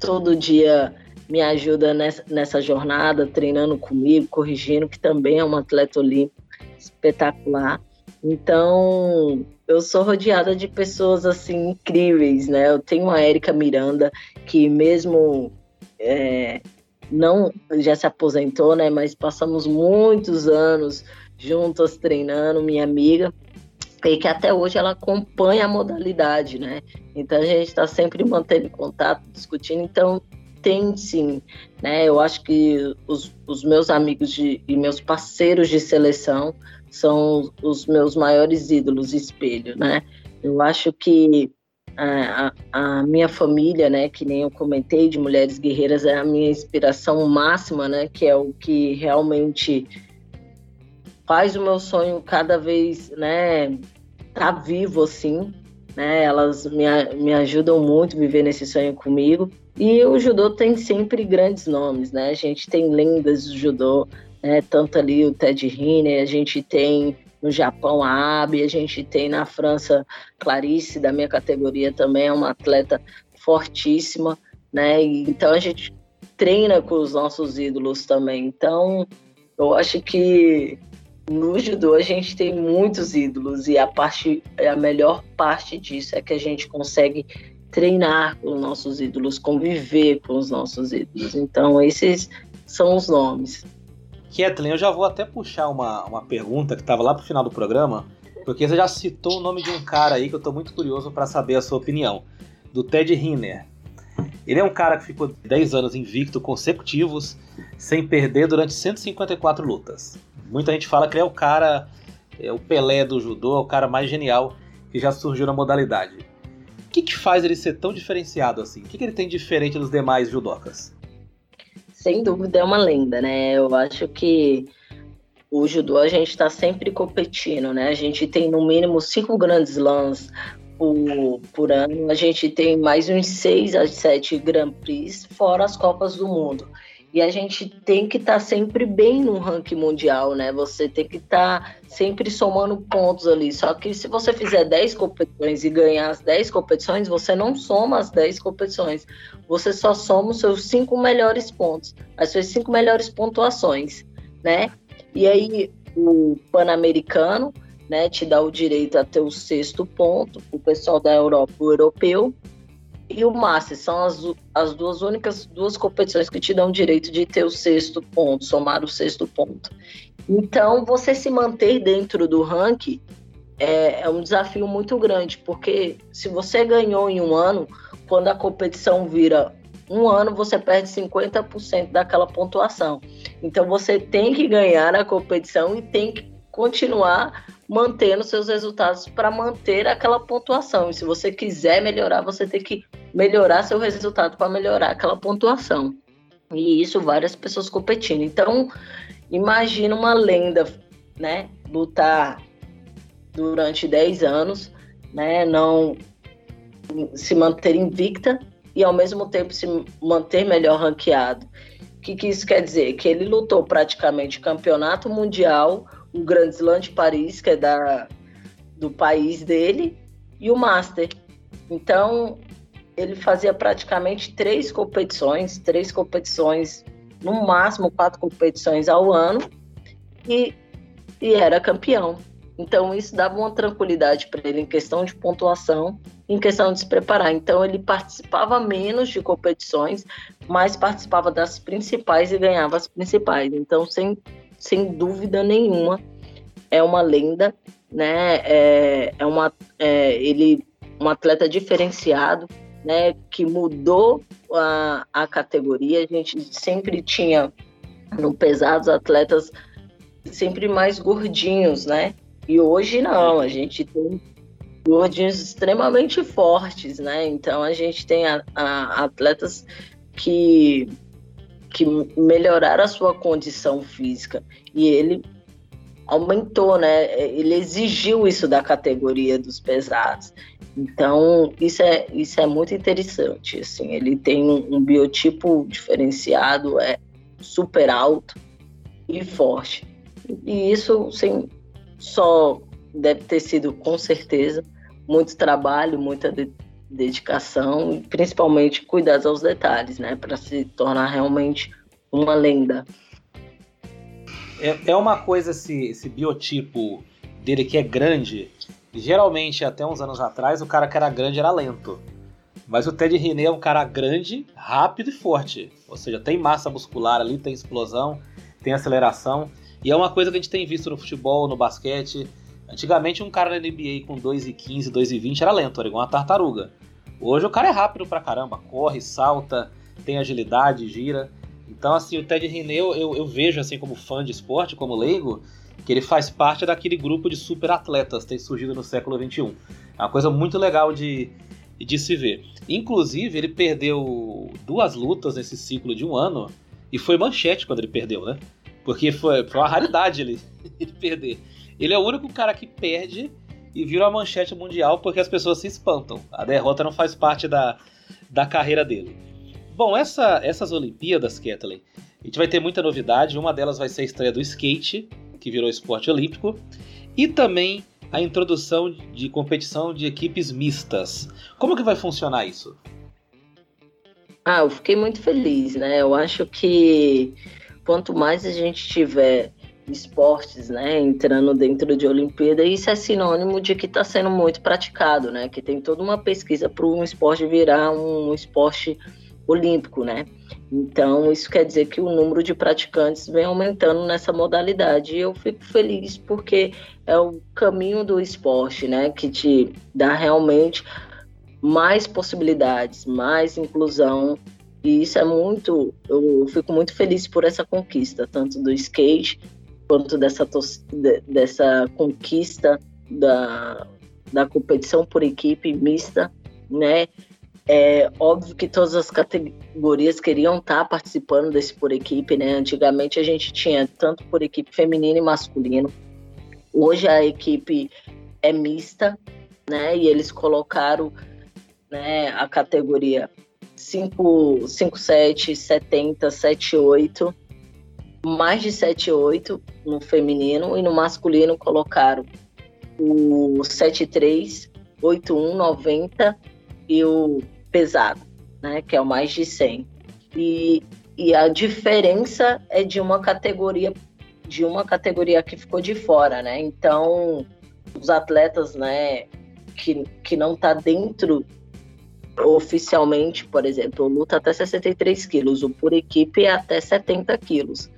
todo dia me ajuda nessa, nessa jornada, treinando comigo, corrigindo, que também é um atleta olímpico espetacular. Então, eu sou rodeada de pessoas assim incríveis, né? Eu tenho a Érica Miranda, que mesmo é, não já se aposentou, né? Mas passamos muitos anos juntas treinando, minha amiga, e que até hoje ela acompanha a modalidade, né? Então a gente está sempre mantendo contato, discutindo. Então tem sim, né? Eu acho que os, os meus amigos de, e meus parceiros de seleção são os meus maiores ídolos, espelho, né? Eu acho que a, a, minha família, né, que nem eu comentei, de mulheres guerreiras, é a minha inspiração máxima, né, que é o que realmente faz o meu sonho cada vez, né, tá vivo assim, né? Elas me, me ajudam muito a viver nesse sonho comigo. E o judô tem sempre grandes nomes, né? A gente tem lendas do judô, né? Tanto ali o Ted Riner, a gente tem no Japão a Abe, a gente tem na França Clarice, da minha categoria também, é uma atleta fortíssima, né? Então a gente treina com os nossos ídolos também. Então eu acho que no judô a gente tem muitos ídolos e a parte a melhor parte disso é que a gente consegue treinar com os nossos ídolos, conviver com os nossos ídolos. Então esses são os nomes. Kathleen, eu já vou até puxar uma, uma pergunta que estava lá pro final do programa, porque você já citou o nome de um cara aí que eu estou muito curioso para saber a sua opinião, do Ted Riner. Ele é um cara que ficou 10 anos invicto consecutivos, sem perder durante 154 lutas. Muita gente fala que ele é o cara, é o Pelé do judô, é o cara mais genial que já surgiu na modalidade. O que, que faz ele ser tão diferenciado assim? O que, que ele tem diferente dos demais judocas? Sem dúvida é uma lenda, né? Eu acho que o judô a gente está sempre competindo, né? A gente tem no mínimo cinco grandes slams por, por ano, a gente tem mais uns seis a sete Grand Prix, fora as Copas do Mundo. E a gente tem que estar tá sempre bem no ranking mundial, né? Você tem que estar tá sempre somando pontos ali. Só que se você fizer 10 competições e ganhar as 10 competições, você não soma as 10 competições. Você só soma os seus 5 melhores pontos, as suas 5 melhores pontuações, né? E aí o Pan-Americano, né, te dá o direito a ter o sexto ponto, o pessoal da Europa, o europeu, e o Master são as, as duas únicas duas competições que te dão o direito de ter o sexto ponto, somar o sexto ponto. Então, você se manter dentro do ranking é, é um desafio muito grande, porque se você ganhou em um ano, quando a competição vira um ano, você perde 50% daquela pontuação. Então, você tem que ganhar a competição e tem que continuar mantendo seus resultados para manter aquela pontuação. E se você quiser melhorar, você tem que melhorar seu resultado para melhorar aquela pontuação. E isso várias pessoas competindo. Então, imagina uma lenda, né, lutar durante 10 anos, né, não se manter invicta e ao mesmo tempo se manter melhor ranqueado. O que, que isso quer dizer? Que ele lutou praticamente campeonato mundial, o Grand Slam de Paris, que é da, do país dele, e o Master. Então, ele fazia praticamente três competições, três competições, no máximo quatro competições ao ano, e, e era campeão. Então, isso dava uma tranquilidade para ele em questão de pontuação, em questão de se preparar. Então, ele participava menos de competições, mas participava das principais e ganhava as principais. Então, sem sem dúvida nenhuma, é uma lenda, né? É, é uma, é, ele um atleta diferenciado, né? Que mudou a, a categoria. A gente sempre tinha no pesados atletas sempre mais gordinhos, né? E hoje não, a gente tem gordinhos extremamente fortes, né? Então a gente tem a, a, atletas que que melhoraram a sua condição física e ele aumentou, né? Ele exigiu isso da categoria dos pesados. Então, isso é, isso é muito interessante, assim, ele tem um, um biotipo diferenciado, é super alto e forte. E isso, sim, só deve ter sido, com certeza, muito trabalho, muita dedicação e principalmente cuidar aos detalhes, né, para se tornar realmente uma lenda. É, é uma coisa esse, esse biotipo dele que é grande. Geralmente, até uns anos atrás, o cara que era grande era lento. Mas o Ted René é um cara grande, rápido e forte. Ou seja, tem massa muscular ali, tem explosão, tem aceleração. E é uma coisa que a gente tem visto no futebol, no basquete. Antigamente, um cara na NBA com 2,15, 2,20 era lento, era igual uma tartaruga. Hoje o cara é rápido pra caramba, corre, salta, tem agilidade, gira. Então, assim, o Ted René eu, eu, vejo, assim, como fã de esporte, como leigo, que ele faz parte daquele grupo de super atletas que tem surgido no século XXI. É uma coisa muito legal de, de se ver. Inclusive, ele perdeu duas lutas nesse ciclo de um ano e foi manchete quando ele perdeu, né? Porque foi, foi uma raridade ele, ele perder. Ele é o único cara que perde e vira uma manchete mundial porque as pessoas se espantam. A derrota não faz parte da, da carreira dele. Bom, essa, essas Olimpíadas, Kathleen, a gente vai ter muita novidade. Uma delas vai ser a estreia do skate, que virou esporte olímpico, e também a introdução de competição de equipes mistas. Como que vai funcionar isso? Ah, eu fiquei muito feliz, né? Eu acho que quanto mais a gente tiver esportes, né, entrando dentro de Olimpíada, isso é sinônimo de que está sendo muito praticado, né? Que tem toda uma pesquisa para um esporte virar um esporte olímpico, né? Então, isso quer dizer que o número de praticantes vem aumentando nessa modalidade. E eu fico feliz porque é o caminho do esporte, né? Que te dá realmente mais possibilidades, mais inclusão. E isso é muito. Eu fico muito feliz por essa conquista, tanto do skate quanto dessa, dessa conquista da, da competição por equipe mista, né? É óbvio que todas as categorias queriam estar participando desse por equipe, né? Antigamente a gente tinha tanto por equipe feminino e masculino. Hoje a equipe é mista, né? E eles colocaram né, a categoria 5, 5 7, 70, 7, 8, mais de 7, 8 no feminino e no masculino colocaram o 7, 3, 8, 1, 90 e o pesado, né, que é o mais de 100. E, e a diferença é de uma categoria de uma categoria que ficou de fora, né? Então, os atletas, né, que, que não tá dentro oficialmente, por exemplo, luta até 63 quilos, o por equipe é até 70 quilos,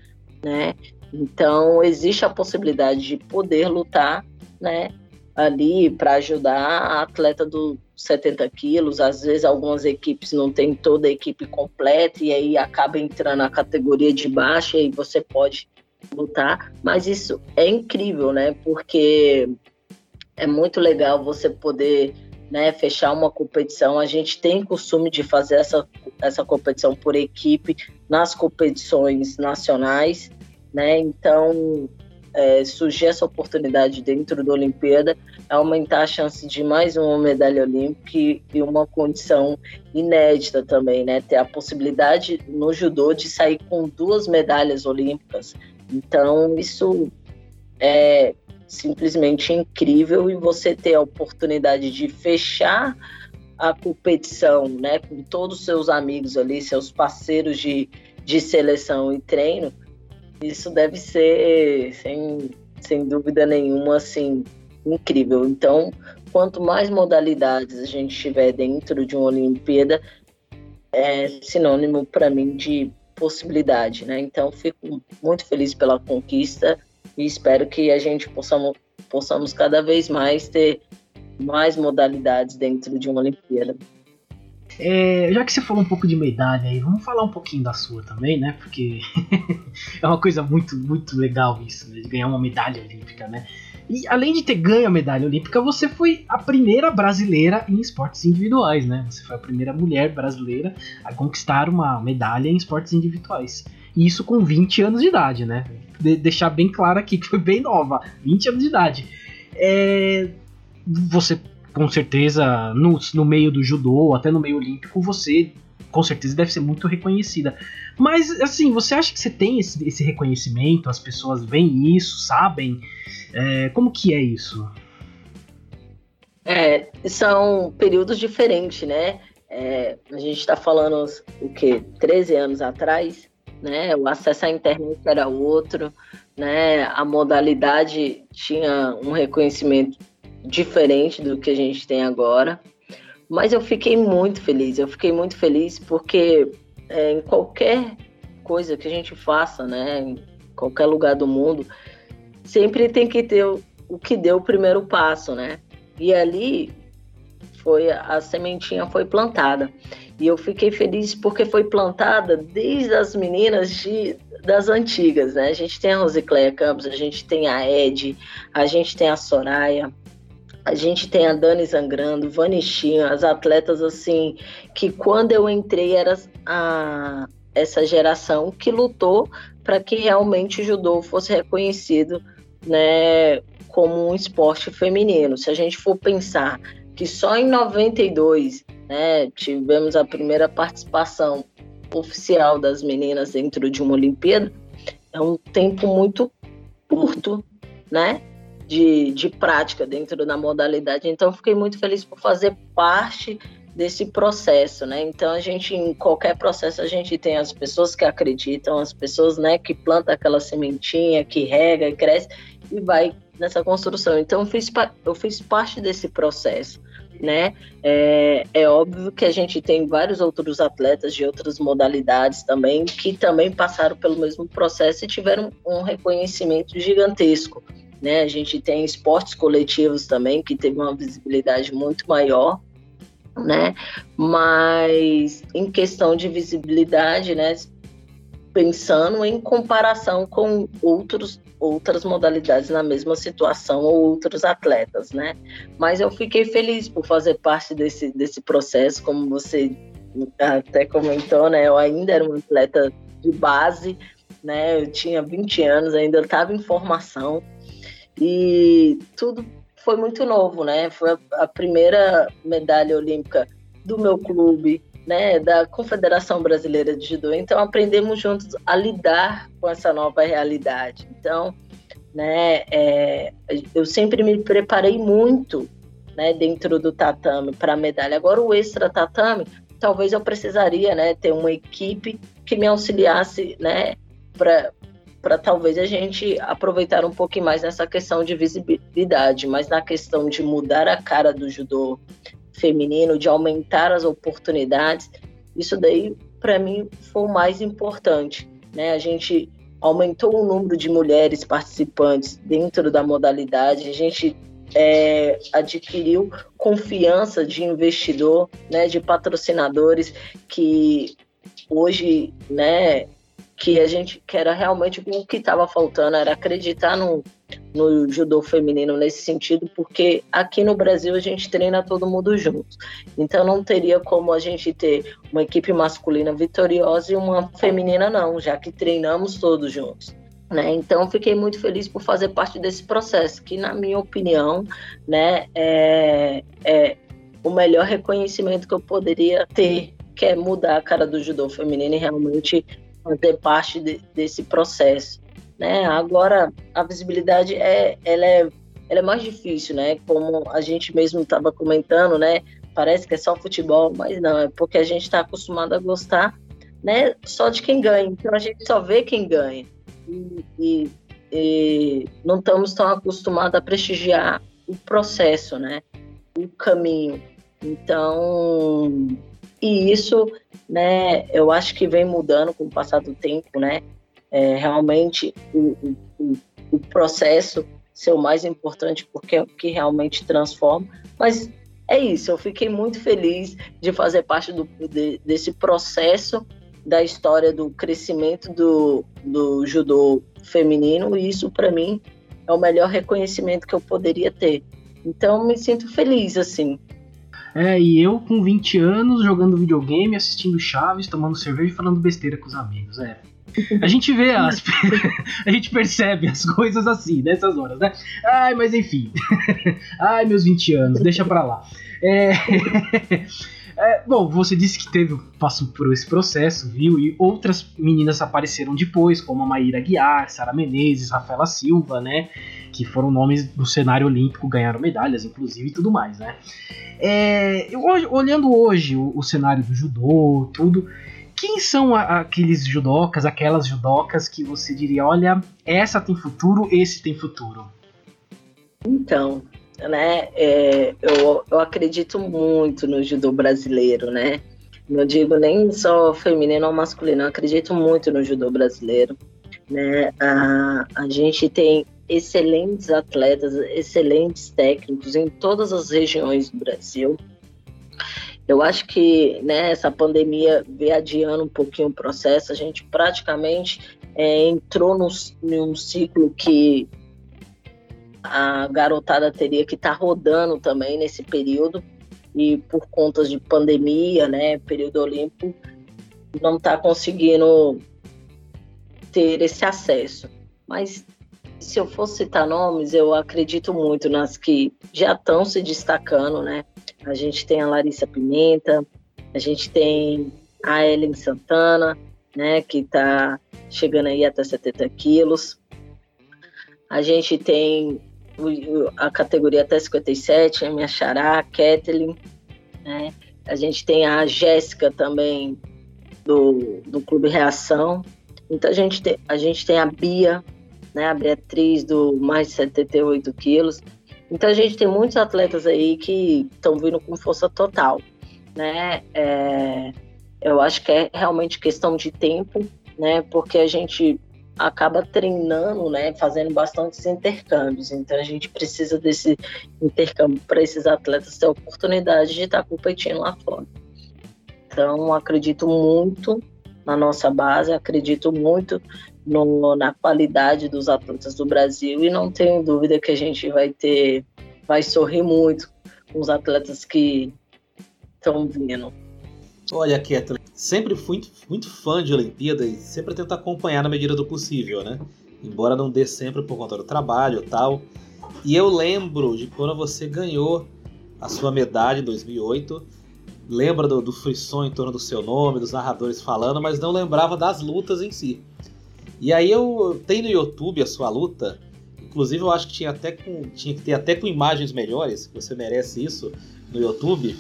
né? Então, existe a possibilidade de poder lutar, né, ali para ajudar a atleta do 70 quilos. Às vezes, algumas equipes não têm toda a equipe completa e aí acaba entrando na categoria de baixa e você pode lutar. Mas isso é incrível, né? Porque é muito legal você poder né, fechar uma competição. A gente tem costume de fazer essa, essa competição por equipe nas competições nacionais, né? Então, é, surgir essa oportunidade dentro da Olimpíada é aumentar a chance de mais uma medalha olímpica e uma condição inédita também, né? Ter a possibilidade no judô de sair com duas medalhas olímpicas. Então, isso é simplesmente incrível e você ter a oportunidade de fechar a competição, né, com todos os seus amigos ali, seus parceiros de, de seleção e treino, isso deve ser, sem, sem dúvida nenhuma, assim, incrível. Então, quanto mais modalidades a gente tiver dentro de uma Olimpíada, é sinônimo para mim de possibilidade, né? Então, fico muito feliz pela conquista e espero que a gente possamos, possamos cada vez mais ter mais modalidades dentro de uma Olimpíada. É, já que você falou um pouco de medalha aí, vamos falar um pouquinho da sua também, né? Porque é uma coisa muito, muito legal isso, né? De ganhar uma medalha olímpica, né? E além de ter ganho a medalha olímpica, você foi a primeira brasileira em esportes individuais, né? Você foi a primeira mulher brasileira a conquistar uma medalha em esportes individuais. E isso com 20 anos de idade, né? De deixar bem claro aqui que foi bem nova, 20 anos de idade. É... Você com certeza no, no meio do judô, até no meio olímpico, você com certeza deve ser muito reconhecida. Mas assim, você acha que você tem esse, esse reconhecimento? As pessoas veem isso, sabem? É, como que é isso? É, são períodos diferentes, né? É, a gente está falando o que 13 anos atrás, né? O acesso à internet era outro, né? A modalidade tinha um reconhecimento diferente do que a gente tem agora. Mas eu fiquei muito feliz. Eu fiquei muito feliz porque é, em qualquer coisa que a gente faça, né? Em qualquer lugar do mundo, sempre tem que ter o, o que deu o primeiro passo, né? E ali foi a sementinha foi plantada. E eu fiquei feliz porque foi plantada desde as meninas de, das antigas, né? A gente tem a Rosicléia Campos, a gente tem a Ed, a gente tem a Soraya, a gente tem a Dani Zangrando, Vanichinha, as atletas assim, que quando eu entrei era a, essa geração que lutou para que realmente o judô fosse reconhecido, né, como um esporte feminino. Se a gente for pensar que só em 92 né, tivemos a primeira participação oficial das meninas dentro de uma Olimpíada, é um tempo muito curto, né? De, de prática dentro da modalidade. Então, fiquei muito feliz por fazer parte desse processo, né? Então a gente em qualquer processo a gente tem as pessoas que acreditam, as pessoas, né, que plantam aquela sementinha, que rega e cresce e vai nessa construção. Então eu fiz, eu fiz parte desse processo né? É, é óbvio que a gente tem vários outros atletas de outras modalidades também que também passaram pelo mesmo processo e tiveram um reconhecimento gigantesco, né? A gente tem esportes coletivos também que teve uma visibilidade muito maior, né? Mas em questão de visibilidade, né? Pensando em comparação com outros outras modalidades na mesma situação ou outros atletas, né? Mas eu fiquei feliz por fazer parte desse, desse processo, como você até comentou, né? Eu ainda era um atleta de base, né? Eu tinha 20 anos, ainda estava em formação e tudo foi muito novo, né? Foi a primeira medalha olímpica do meu clube, né, da Confederação Brasileira de Judô. Então aprendemos juntos a lidar com essa nova realidade. Então, né, é, eu sempre me preparei muito, né, dentro do tatame para a medalha. Agora o extra tatame, talvez eu precisaria, né, ter uma equipe que me auxiliasse, né, para para talvez a gente aproveitar um pouquinho mais nessa questão de visibilidade, mas na questão de mudar a cara do judô, feminino, de aumentar as oportunidades, isso daí para mim foi o mais importante, né? A gente aumentou o número de mulheres participantes dentro da modalidade, a gente é, adquiriu confiança de investidor, né, de patrocinadores que hoje, né, que a gente que era realmente o que estava faltando era acreditar no, no judô feminino nesse sentido, porque aqui no Brasil a gente treina todo mundo junto. Então não teria como a gente ter uma equipe masculina vitoriosa e uma feminina não, já que treinamos todos juntos. Né? Então fiquei muito feliz por fazer parte desse processo, que na minha opinião, né, é, é o melhor reconhecimento que eu poderia ter, que é mudar a cara do judô feminino e realmente fazer parte de, desse processo. Né? Agora, a visibilidade é, ela é, ela é mais difícil, né? Como a gente mesmo estava comentando, né? Parece que é só futebol, mas não, é porque a gente está acostumado a gostar né, só de quem ganha. Então a gente só vê quem ganha. E, e, e não estamos tão acostumados a prestigiar o processo, né? O caminho. Então, e isso, né, eu acho que vem mudando com o passar do tempo, né? é, realmente o, o, o, processo ser o mais importante, porque é o que realmente transforma. Mas é isso, eu fiquei muito feliz de fazer parte do, de, desse processo da história do crescimento do, do judô feminino, e isso para mim é o melhor reconhecimento que eu poderia ter. Então me sinto feliz assim. É, e eu com 20 anos jogando videogame, assistindo Chaves, tomando cerveja e falando besteira com os amigos. É, a gente vê as. a gente percebe as coisas assim, nessas horas, né? Ai, mas enfim. Ai, meus 20 anos, deixa pra lá. É... É, bom, você disse que teve passou por esse processo, viu? E outras meninas apareceram depois, como a Maíra Guiar, Sara Menezes, Rafaela Silva, né? que foram nomes do cenário olímpico, ganharam medalhas, inclusive, e tudo mais, né? É, eu, olhando hoje o, o, cenário do judô, tudo, quem são a, aqueles judocas, aquelas judocas que você diria, olha, essa tem futuro, esse tem futuro? Então, né, é, eu, eu acredito muito no judô brasileiro, né? Não digo nem só feminino ou masculino, eu acredito muito no judô brasileiro. Né? A, a gente tem excelentes atletas, excelentes técnicos em todas as regiões do Brasil. Eu acho que né, essa pandemia veio adiando um pouquinho o processo. A gente praticamente é, entrou num, num ciclo que a garotada teria que estar tá rodando também nesse período e por conta de pandemia, né, período olímpico, não está conseguindo ter esse acesso. Mas se eu fosse citar nomes, eu acredito muito nas que já estão se destacando, né? A gente tem a Larissa Pimenta, a gente tem a Ellen Santana, né, que está chegando aí até 70 quilos. A gente tem a categoria até 57, a minha xará, a Kathleen, né? A gente tem a Jéssica também do, do Clube Reação. Então a gente tem, a gente tem a Bia, né? A Beatriz do mais de 78 quilos. Então a gente tem muitos atletas aí que estão vindo com força total, né? É, eu acho que é realmente questão de tempo, né? Porque a gente acaba treinando, né, fazendo bastantes intercâmbios. Então a gente precisa desse intercâmbio para esses atletas ter a oportunidade de estar competindo lá fora. Então acredito muito na nossa base, acredito muito no, na qualidade dos atletas do Brasil e não tenho dúvida que a gente vai ter, vai sorrir muito com os atletas que estão vindo. Olha, Kathleen, sempre fui muito, fã de Olimpíada e sempre tento acompanhar na medida do possível, né? Embora não dê sempre por conta do trabalho e tal. E eu lembro de quando você ganhou a sua medalha em 2008. Lembra do, do frisson em torno do seu nome, dos narradores falando, mas não lembrava das lutas em si. E aí eu tenho no YouTube a sua luta. Inclusive eu acho que tinha, até com, tinha que ter até com imagens melhores, você merece isso no YouTube.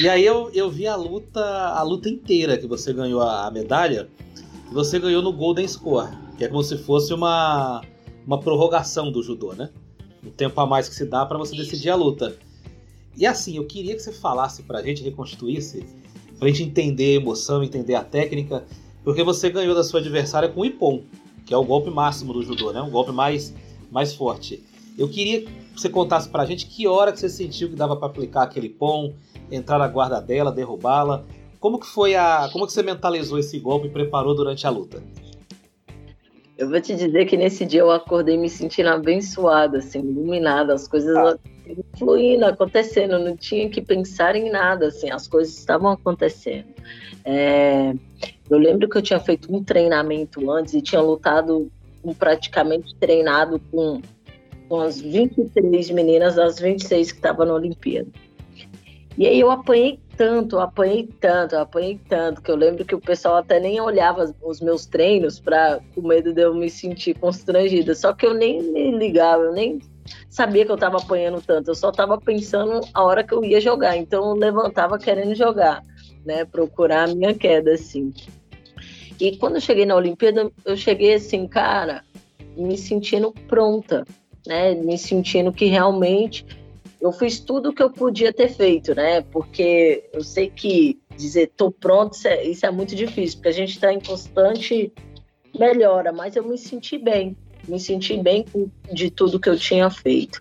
E aí eu, eu vi a luta, a luta inteira que você ganhou a, a medalha. E você ganhou no Golden Score, que é como se fosse uma, uma prorrogação do judô, né? Um tempo a mais que se dá para você decidir a luta. E assim, eu queria que você falasse pra gente, reconstituísse, pra gente entender a emoção, entender a técnica, porque você ganhou da sua adversária com o Ippon, que é o golpe máximo do judô, né? Um golpe mais, mais forte. Eu queria que você contasse pra gente que hora que você sentiu que dava para aplicar aquele Ippon, entrar na guarda dela, derrubá-la. Como que foi a. Como que você mentalizou esse golpe e preparou durante a luta? Eu vou te dizer que nesse dia eu acordei me sentindo abençoada, assim, iluminada, as coisas ah. fluindo, acontecendo, não tinha que pensar em nada, assim, as coisas estavam acontecendo. É, eu lembro que eu tinha feito um treinamento antes e tinha lutado um, praticamente treinado com, com as 23 meninas das 26 que estavam na Olimpíada. E aí eu apanhei tanto, apanhei tanto, apanhei tanto, que eu lembro que o pessoal até nem olhava os meus treinos para com medo de eu me sentir constrangida. Só que eu nem me ligava, eu nem sabia que eu estava apanhando tanto, eu só estava pensando a hora que eu ia jogar. Então eu levantava querendo jogar, né? Procurar a minha queda, assim. E quando eu cheguei na Olimpíada, eu cheguei assim, cara, me sentindo pronta, né? Me sentindo que realmente eu fiz tudo o que eu podia ter feito, né? Porque eu sei que dizer tô pronto, isso é, isso é muito difícil, porque a gente está em constante melhora, mas eu me senti bem, me senti bem de tudo que eu tinha feito.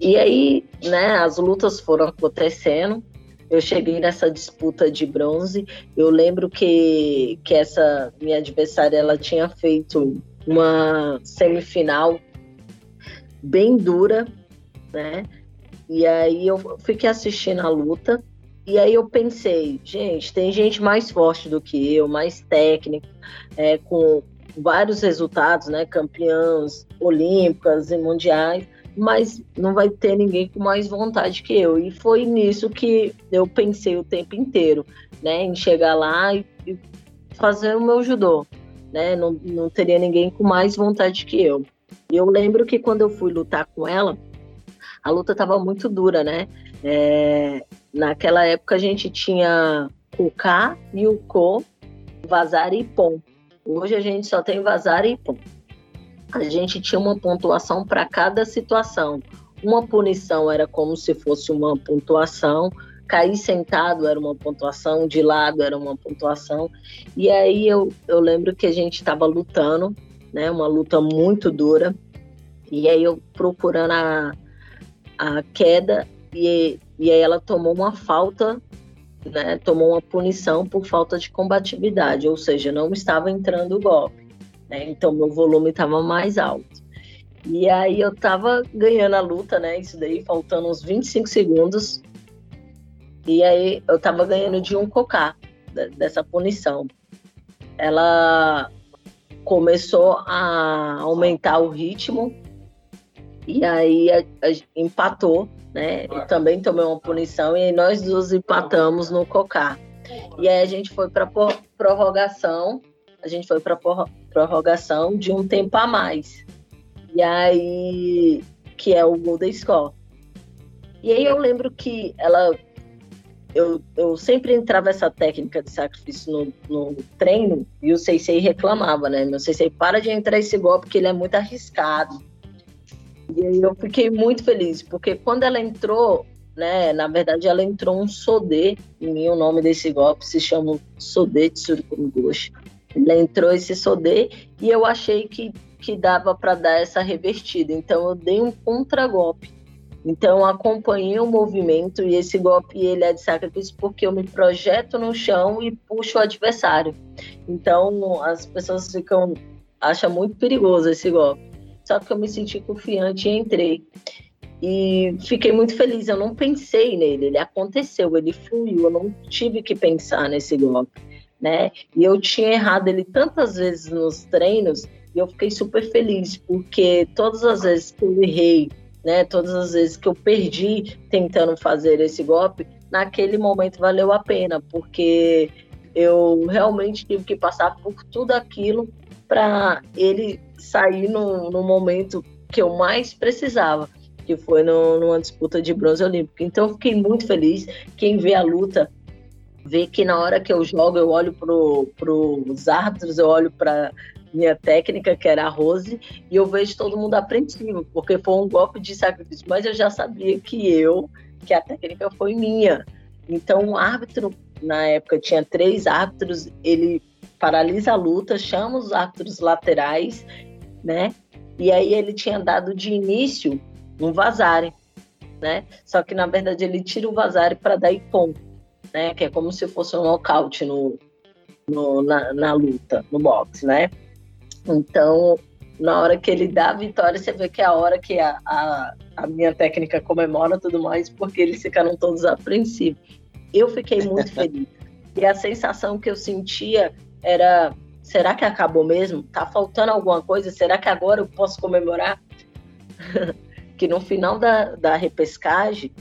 E aí, né, as lutas foram acontecendo, eu cheguei nessa disputa de bronze, eu lembro que, que essa minha adversária, ela tinha feito uma semifinal bem dura, né? E aí eu fiquei assistindo a luta. E aí eu pensei, gente, tem gente mais forte do que eu, mais técnica, é, com vários resultados, né? Campeãs olímpicas e mundiais, mas não vai ter ninguém com mais vontade que eu. E foi nisso que eu pensei o tempo inteiro, né? Em chegar lá e, e fazer o meu judô. Né? Não, não teria ninguém com mais vontade que eu. E eu lembro que quando eu fui lutar com ela, a luta estava muito dura, né? É, naquela época a gente tinha o K e o Ko, Vazar e Pom. Hoje a gente só tem Vazar e Pom. A gente tinha uma pontuação para cada situação. Uma punição era como se fosse uma pontuação, cair sentado era uma pontuação, de lado era uma pontuação. E aí eu, eu lembro que a gente estava lutando, né, uma luta muito dura. E aí eu procurando a, a queda e, e aí ela tomou uma falta, né, tomou uma punição por falta de combatividade, ou seja, não estava entrando o golpe. Né, então meu volume estava mais alto. E aí eu tava ganhando a luta, né? Isso daí, faltando uns 25 segundos. E aí eu tava ganhando de um cocá dessa punição. Ela começou a aumentar o ritmo e aí a, a, empatou, né? E também tomei uma punição e nós duas empatamos no cocá. E aí a gente foi para prorrogação, a gente foi para prorrogação de um tempo a mais. E aí, que é o Golden Score. E aí eu lembro que ela. Eu, eu sempre entrava essa técnica de sacrifício no, no treino e o Sensei reclamava, né? Meu Sensei, para de entrar esse golpe porque ele é muito arriscado. E aí eu fiquei muito feliz, porque quando ela entrou, né, na verdade ela entrou um Sodê, em mim o nome desse golpe se chama Sodê Tsurikomi Goshi. Ela entrou esse Sodê e eu achei que que dava para dar essa revertida. Então eu dei um contragolpe. Então acompanhei o movimento e esse golpe ele é de sacrifício porque eu me projeto no chão e puxo o adversário. Então as pessoas ficam acham muito perigoso esse golpe. Só que eu me senti confiante e entrei. E fiquei muito feliz. Eu não pensei nele, ele aconteceu, ele fluiu. Eu não tive que pensar nesse golpe, né? E eu tinha errado ele tantas vezes nos treinos e eu fiquei super feliz, porque todas as vezes que eu errei, né, todas as vezes que eu perdi tentando fazer esse golpe, naquele momento valeu a pena, porque eu realmente tive que passar por tudo aquilo para ele sair no, no, momento que eu mais precisava, que foi no, numa disputa de bronze olímpico. Então fiquei muito feliz. Quem vê a luta vê que na hora que eu jogo, eu olho para os árbitros, eu olho para minha técnica, que era a Rose, e eu vejo todo mundo apreensivo, porque foi um golpe de sacrifício, mas eu já sabia que eu, que a técnica foi minha. Então, o árbitro, na época, tinha três árbitros, ele paralisa a luta, chama os árbitros laterais, né? E aí ele tinha dado de início um vazare, né? Só que, na verdade, ele tira o vazare para dar ipom, né? Que é como se fosse um nocaute no, no, na, na luta, no boxe, né? Então, na hora que ele dá a vitória, você vê que é a hora que a, a, a minha técnica comemora tudo mais, porque eles ficaram todos apreensivos. Eu fiquei muito feliz. E a sensação que eu sentia era: será que acabou mesmo? Tá faltando alguma coisa? Será que agora eu posso comemorar? que no final da, da repescagem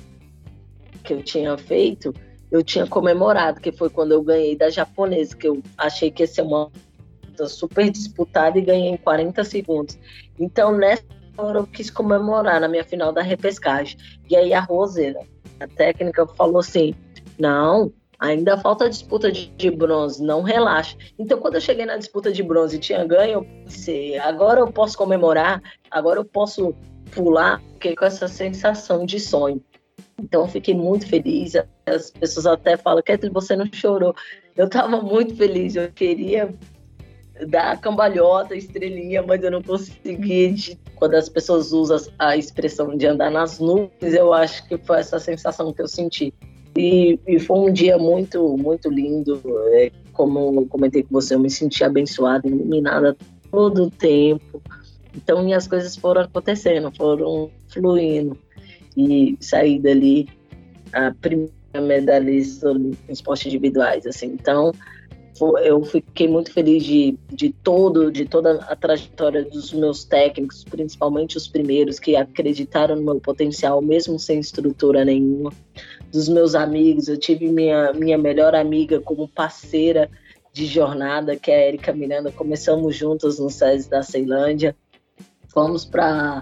que eu tinha feito, eu tinha comemorado, que foi quando eu ganhei da japonesa, que eu achei que ia ser uma super disputada e ganhei em 40 segundos. Então, nessa hora, eu quis comemorar na minha final da repescagem. E aí a Rose, a técnica, falou assim: não, ainda falta a disputa de, bronze, não relaxa. Então, quando eu cheguei na disputa de bronze e tinha ganho, eu pensei, agora eu posso comemorar, agora eu posso pular, fiquei com essa sensação de sonho. Então, eu fiquei muito feliz. As pessoas até falam, Kathleen, você não chorou. Eu estava muito feliz, eu queria da cambalhota, estrelinha, mas eu não consegui. Quando as pessoas usam a expressão de andar nas nuvens, eu acho que foi essa sensação que eu senti. E, e foi um dia muito, muito lindo. É, como eu comentei com você, eu me senti abençoada, iluminada todo o tempo. Então, minhas coisas foram acontecendo, foram fluindo. E saí dali a primeira medalhista em esportes individuais. Assim. Então, eu fiquei muito feliz de, de todo, de toda a trajetória dos meus técnicos, principalmente os primeiros que acreditaram no meu potencial, mesmo sem estrutura nenhuma. Dos meus amigos, eu tive minha, minha melhor amiga como parceira de jornada, que é a Erika Miranda. Começamos juntas no SESI da Ceilândia. fomos para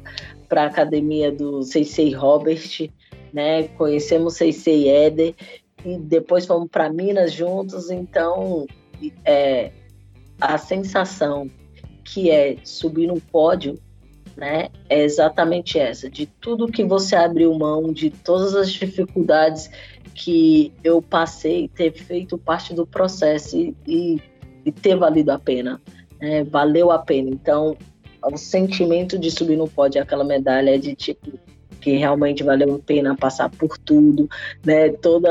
a academia do Seisei Robert, né? Conhecemos Seisei Eder e depois fomos para Minas juntos. Então, é, a sensação que é subir no pódio, né? É exatamente essa, de tudo que você abriu mão, de todas as dificuldades que eu passei, ter feito parte do processo e, e, e ter valido a pena. Né? Valeu a pena. Então, o sentimento de subir no pódio aquela medalha é de tipo que realmente valeu a pena passar por tudo, né? Toda,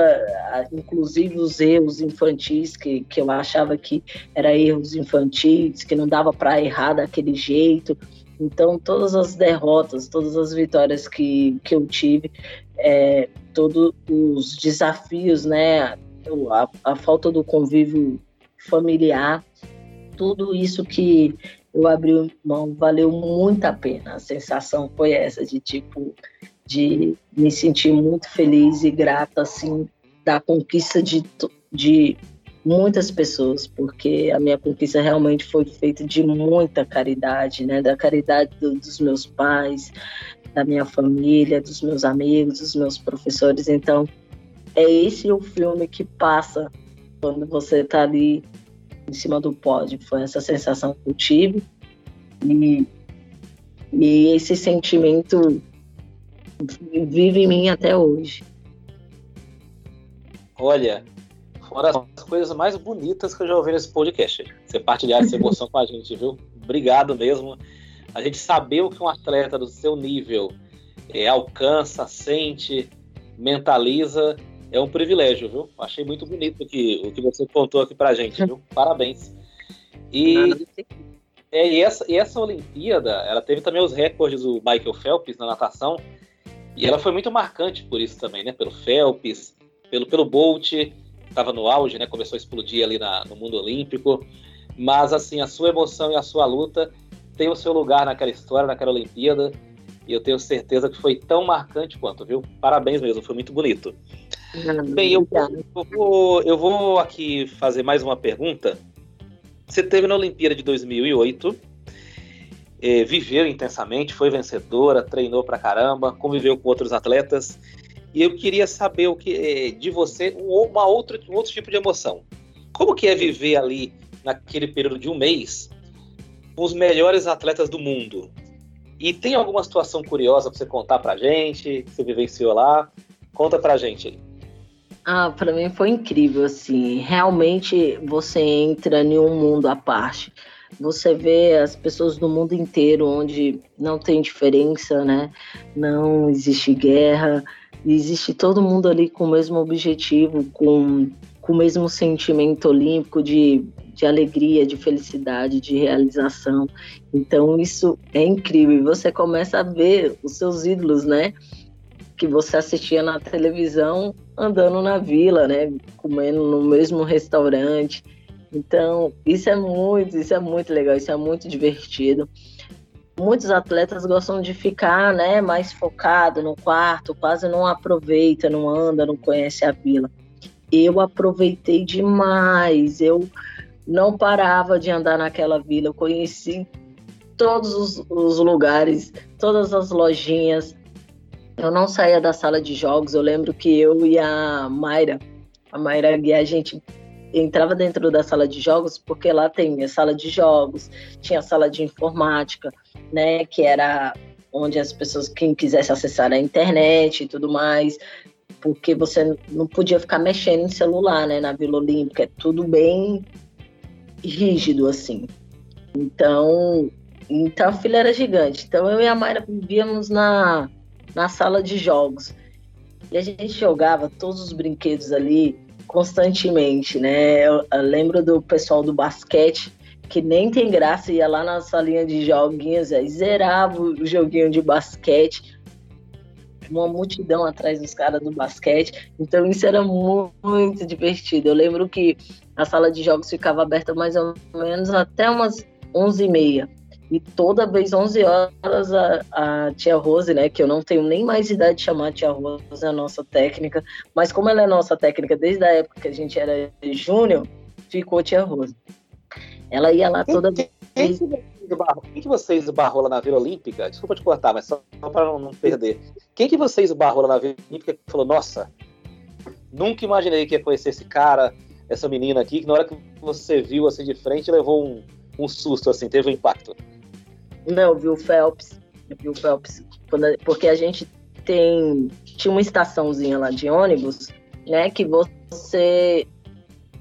inclusive os erros infantis que, que eu achava que era erros infantis, que não dava para errar daquele jeito. Então, todas as derrotas, todas as vitórias que, que eu tive, é, todos os desafios, né? A, a falta do convívio familiar, tudo isso que eu abri mão, valeu muito a pena. A sensação foi essa de tipo de me sentir muito feliz e grata assim da conquista de, de muitas pessoas, porque a minha conquista realmente foi feita de muita caridade, né? Da caridade do, dos meus pais, da minha família, dos meus amigos, dos meus professores. Então, é esse o filme que passa quando você está ali em cima do pódio. Foi essa sensação que eu tive. E, e esse sentimento vive em mim até hoje. Olha, foram as coisas mais bonitas que eu já ouvi nesse podcast. Você partilhar essa emoção com a gente, viu? Obrigado mesmo. A gente saber o que um atleta do seu nível é, alcança, sente, mentaliza, é um privilégio, viu? Achei muito bonito que, o que você contou aqui pra gente, viu? Parabéns. E, é, e, essa, e essa Olimpíada, ela teve também os recordes do Michael Phelps na natação, e ela foi muito marcante por isso também, né? Pelo Phelps, pelo, pelo Bolt, estava no auge, né? Começou a explodir ali na, no mundo olímpico. Mas, assim, a sua emoção e a sua luta tem o seu lugar naquela história, naquela Olimpíada. E eu tenho certeza que foi tão marcante quanto, viu? Parabéns mesmo, foi muito bonito. Bem, eu, eu, vou, eu vou aqui fazer mais uma pergunta. Você teve na Olimpíada de 2008 é, viveu intensamente, foi vencedora, treinou pra caramba, conviveu com outros atletas. E eu queria saber o que é, de você uma outra, um outro tipo de emoção. Como que é viver ali naquele período de um mês com os melhores atletas do mundo? E tem alguma situação curiosa para você contar pra gente, que você vivenciou lá? Conta pra gente aí. Ah, para mim foi incrível, assim. Realmente você entra em um mundo à parte você vê as pessoas do mundo inteiro onde não tem diferença, né? Não existe guerra, existe todo mundo ali com o mesmo objetivo, com, com o mesmo sentimento olímpico de, de alegria, de felicidade, de realização. Então isso é incrível. E você começa a ver os seus ídolos, né? Que você assistia na televisão andando na vila, né? Comendo no mesmo restaurante. Então, isso é muito, isso é muito legal, isso é muito divertido. Muitos atletas gostam de ficar, né, mais focado no quarto, quase não aproveita, não anda, não conhece a vila. Eu aproveitei demais. Eu não parava de andar naquela vila. Eu conheci todos os, os lugares, todas as lojinhas. Eu não saía da sala de jogos. Eu lembro que eu e a Mayra, a Mayra Gui, a gente entrava dentro da sala de jogos porque lá tem a sala de jogos, tinha a sala de informática, né, que era onde as pessoas, quem quisesse acessar a internet e tudo mais, porque você não podia ficar mexendo em celular, né, na Vila Olímpica, é tudo bem rígido assim. Então, então a fila era gigante. Então eu e a Mayra vivíamos na, na sala de jogos. E a gente jogava todos os brinquedos ali, constantemente, né? Eu, eu lembro do pessoal do basquete que nem tem graça, ia lá na salinha de joguinhos, aí zerava o joguinho de basquete, uma multidão atrás dos caras do basquete, então isso era muito, muito divertido. Eu lembro que a sala de jogos ficava aberta mais ou menos até umas 11h30. E toda vez, 11 horas, a, a, tia Rose, né, que eu não tenho nem mais idade de chamar tia Rose, é a nossa técnica, mas como ela é nossa técnica desde a época que a gente era júnior, ficou tia Rose. Ela ia lá toda vez. quem que você esbarrou lá na Vila Olímpica? Desculpa te cortar, mas só, só para não perder. Quem que você esbarrou lá na Vila Olímpica que falou, nossa, nunca imaginei que ia conhecer esse cara, essa menina aqui, que na hora que você viu assim de frente, levou um, um susto, assim, teve um impacto? Não, eu vi o Phelps. Phelps. Porque a gente tem. Tinha uma estaçãozinha lá de ônibus, né? Que você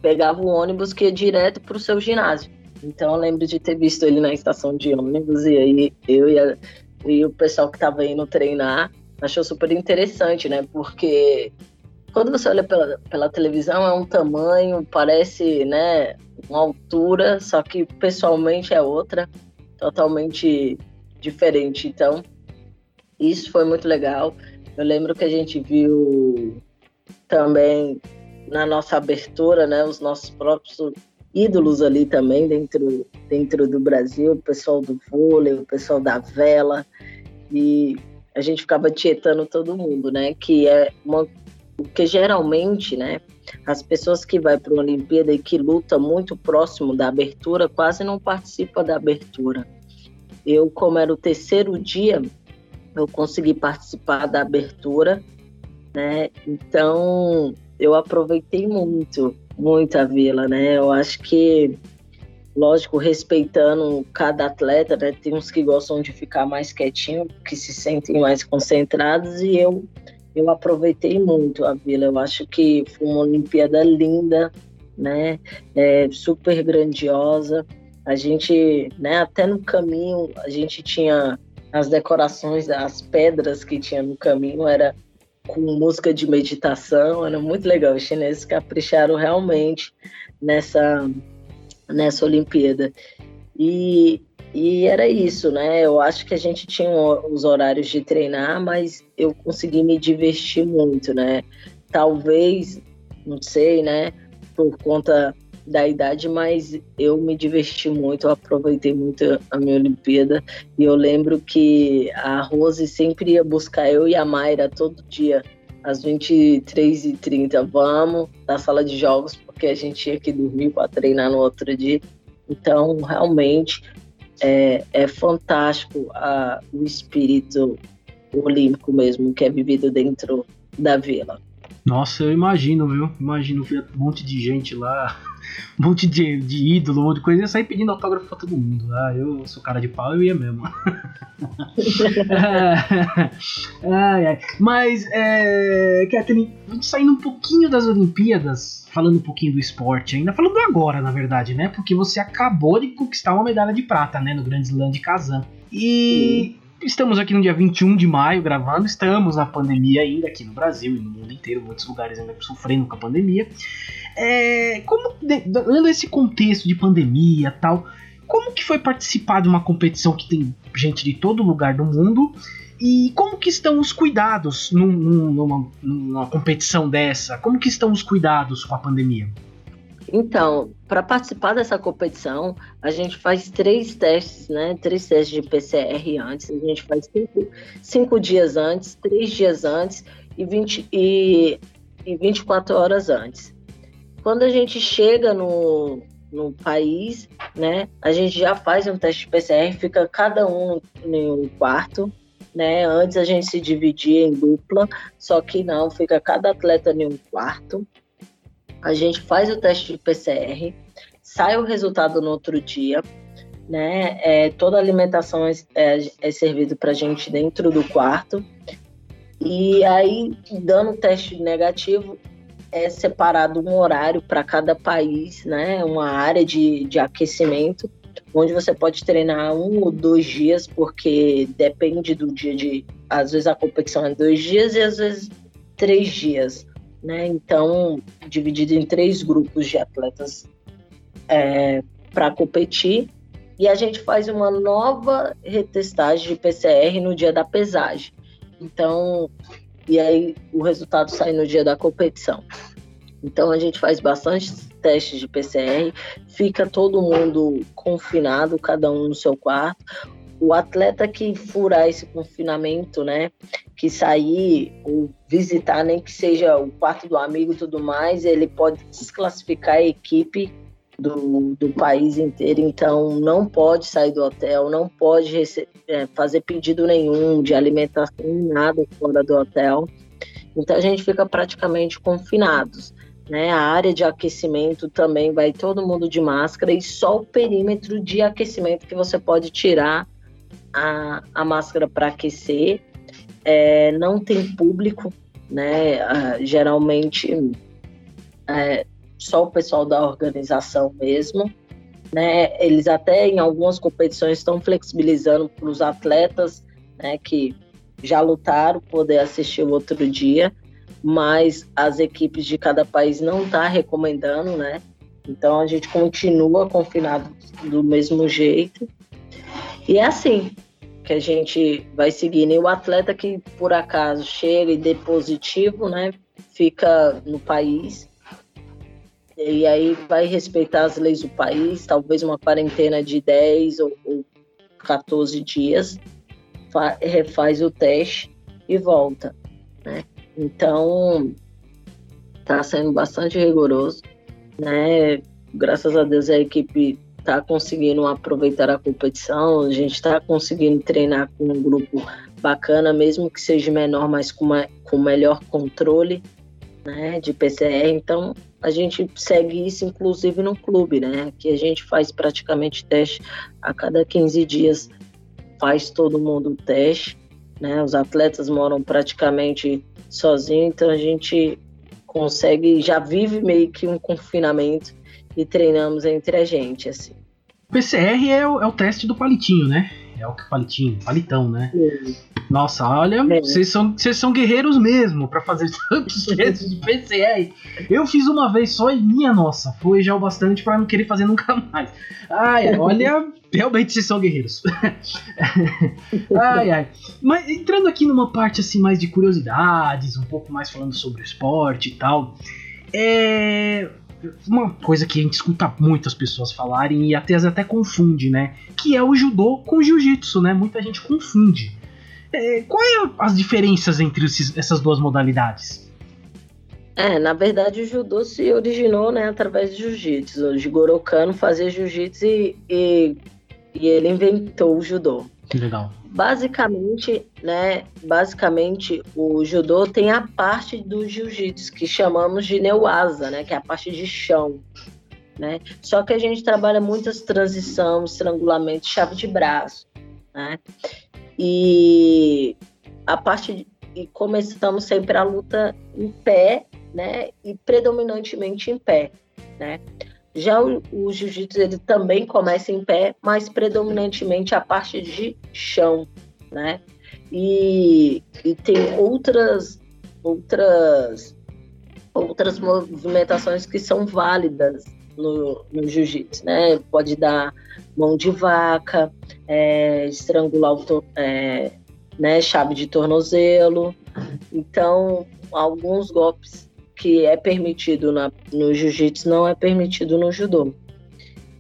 pegava o ônibus que ia direto para o seu ginásio. Então eu lembro de ter visto ele na estação de ônibus e aí eu e, a, e o pessoal que estava indo treinar achou super interessante, né? Porque quando você olha pela, pela televisão é um tamanho, parece, né, uma altura, só que pessoalmente é outra, totalmente diferente. Então, isso foi muito legal. Eu lembro que a gente viu também na nossa abertura, né, os nossos próprios ídolos ali também dentro, dentro do Brasil, o pessoal do vôlei, o pessoal da vela, e a gente ficava tietando todo mundo, né, que é uma porque geralmente, né, as pessoas que vai para uma Olimpíada e que luta muito próximo da abertura quase não participam da abertura. Eu, como era o terceiro dia, eu consegui participar da abertura, né? Então eu aproveitei muito, muito a vila, né? Eu acho que, lógico, respeitando cada atleta, né? Tem uns que gostam de ficar mais quietinho, que se sentem mais concentrados, e eu, eu aproveitei muito a vila. Eu acho que foi uma Olimpíada linda, né? É, super grandiosa. A gente, né? Até no caminho, a gente tinha as decorações, as pedras que tinha no caminho, era com música de meditação, era muito legal. Os chineses capricharam realmente nessa, nessa Olimpíada. E, e era isso, né? Eu acho que a gente tinha os horários de treinar, mas eu consegui me divertir muito, né? Talvez, não sei, né? Por conta da idade, mas eu me diverti muito, eu aproveitei muito a minha Olimpíada. E eu lembro que a Rose sempre ia buscar eu e a Mayra todo dia, às 23h30. Vamos da sala de jogos, porque a gente tinha que dormir para treinar no outro dia. Então, realmente, é, é fantástico a, o espírito olímpico mesmo que é vivido dentro da vila. Nossa, eu imagino, viu? Imagino ver um monte de gente lá um monte de, de ídolo, um monte de coisa, e sair pedindo autógrafo pra todo mundo. Ah, eu sou cara de pau, eu ia mesmo. ai, ai. Mas, é, Catherine, saindo um pouquinho das Olimpíadas, falando um pouquinho do esporte ainda, falando agora, na verdade, né? Porque você acabou de conquistar uma medalha de prata, né? No Grand Slam de Kazan. E Estamos aqui no dia 21 de maio gravando, estamos na pandemia ainda aqui no Brasil e no mundo inteiro, muitos lugares ainda sofrendo com a pandemia. É, como, dando esse contexto de pandemia tal, como que foi participar de uma competição que tem gente de todo lugar do mundo e como que estão os cuidados num, numa, numa competição dessa? Como que estão os cuidados com a pandemia? Então, para participar dessa competição, a gente faz três testes, né? Três testes de PCR antes. A gente faz cinco, cinco dias antes, três dias antes e, 20, e, e 24 horas antes. Quando a gente chega no, no país, né? A gente já faz um teste de PCR, fica cada um em um quarto, né? Antes a gente se dividia em dupla, só que não, fica cada atleta em um quarto a gente faz o teste de PCR, sai o resultado no outro dia, né? É, toda a alimentação é, é, é servida para a gente dentro do quarto. E aí, dando teste negativo, é separado um horário para cada país, né? Uma área de, de aquecimento, onde você pode treinar um ou dois dias, porque depende do dia de. Às vezes a competição é dois dias e às vezes três dias né? Então, dividido em três grupos de atletas é, para competir. E a gente faz uma nova retestagem de PCR no dia da pesagem. Então, e aí o resultado sai no dia da competição. Então a gente faz bastante testes de PCR, fica todo mundo confinado, cada um no seu quarto o atleta que furar esse confinamento, né, que sair ou visitar, nem que seja o quarto do amigo e tudo mais, ele pode desclassificar a equipe do, do país inteiro, então não pode sair do hotel, não pode receber, é, fazer pedido nenhum de alimentação, nada fora do hotel. Então a gente fica praticamente confinados. Né? A área de aquecimento também vai todo mundo de máscara e só o perímetro de aquecimento que você pode tirar a, a máscara para aquecer. É, não tem público, né? Ah, geralmente é, só o pessoal da organização mesmo. Né? Eles até em algumas competições estão flexibilizando para os atletas né, que já lutaram poder assistir o outro dia, mas as equipes de cada país não tá recomendando, né? Então a gente continua confinado do mesmo jeito. E é assim que a gente vai seguindo. E o atleta que por acaso chega e dê positivo, né, fica no país e aí vai respeitar as leis do país, talvez uma quarentena de 10 ou, ou 14 dias, refaz o teste e volta, né? Então, está sendo bastante rigoroso, né? Graças a Deus a equipe está conseguindo aproveitar a competição, a gente está conseguindo treinar com um grupo bacana, mesmo que seja menor, mas com, uma, com melhor controle, né, de PCR. Então, a gente segue isso, inclusive, no clube, né? Que a gente faz praticamente teste a cada 15 dias, faz todo mundo teste, né? Os atletas moram praticamente sozinhos, então a gente consegue, já vive meio que um confinamento e treinamos entre a gente, assim. PCR é o, é o teste do palitinho, né? É o palitinho, palitão, né? Nossa, olha, é. vocês são, vocês são guerreiros mesmo para fazer tantos testes de PCR. Eu fiz uma vez só e minha nossa, foi já o bastante para não querer fazer nunca mais. Ai, olha, realmente vocês são guerreiros. ai, ai. Mas entrando aqui numa parte assim mais de curiosidades, um pouco mais falando sobre o esporte e tal. É, uma coisa que a gente escuta muitas pessoas falarem e até até confunde, né? Que é o judô com o jiu-jitsu, né? Muita gente confunde. É, qual é as diferenças entre esses, essas duas modalidades? É, na verdade o judô se originou, né, através do jiu-jitsu. O Jigoro Kano fazia jiu-jitsu e, e, e ele inventou o judô. Que legal. Basicamente, né, basicamente o judô tem a parte do jiu-jitsu que chamamos de neuasa, né, que é a parte de chão, né? Só que a gente trabalha muitas transições, estrangulamento, chave de braço, né? E a parte de, e começamos sempre a luta em pé, né? E predominantemente em pé, né? Já o, o jiu-jitsu ele também começa em pé, mas predominantemente a parte de chão, né? E, e tem outras outras outras movimentações que são válidas no, no jiu-jitsu, né? Pode dar mão de vaca, é, estrangular o, é, né, chave de tornozelo. Então, alguns golpes que é permitido na, no jiu-jitsu não é permitido no judô.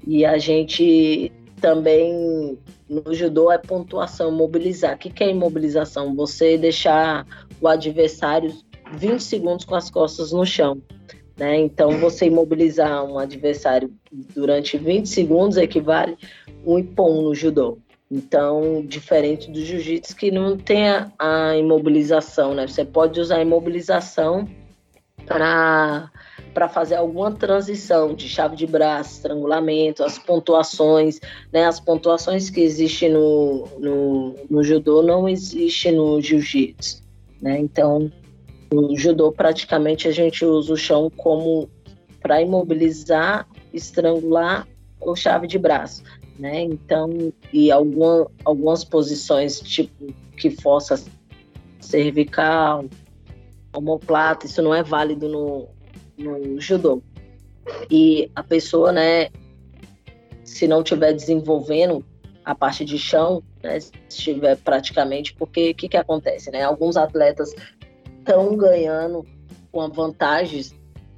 E a gente também no judô é pontuação, mobilizar. O que, é imobilização? Você deixar o adversário 20 segundos com as costas no chão. Né? Então, você imobilizar um adversário durante 20 segundos equivale um ipom no judô. Então, diferente do jiu-jitsu que não tem a, a imobilização, né? Você pode usar a imobilização para fazer alguma transição de chave de braço, estrangulamento, as pontuações, né? As pontuações que existem no, no, no judô não existem no jiu-jitsu, né? Então, no judô praticamente a gente usa o chão como para imobilizar, estrangular ou chave de braço, né? Então, e alguma, algumas posições tipo que força cervical, omoplata, isso não é válido no, no judô. E a pessoa, né, se não estiver desenvolvendo a parte de chão, né, se estiver praticamente, porque o que, que acontece, né? Alguns atletas estão ganhando com vantagens,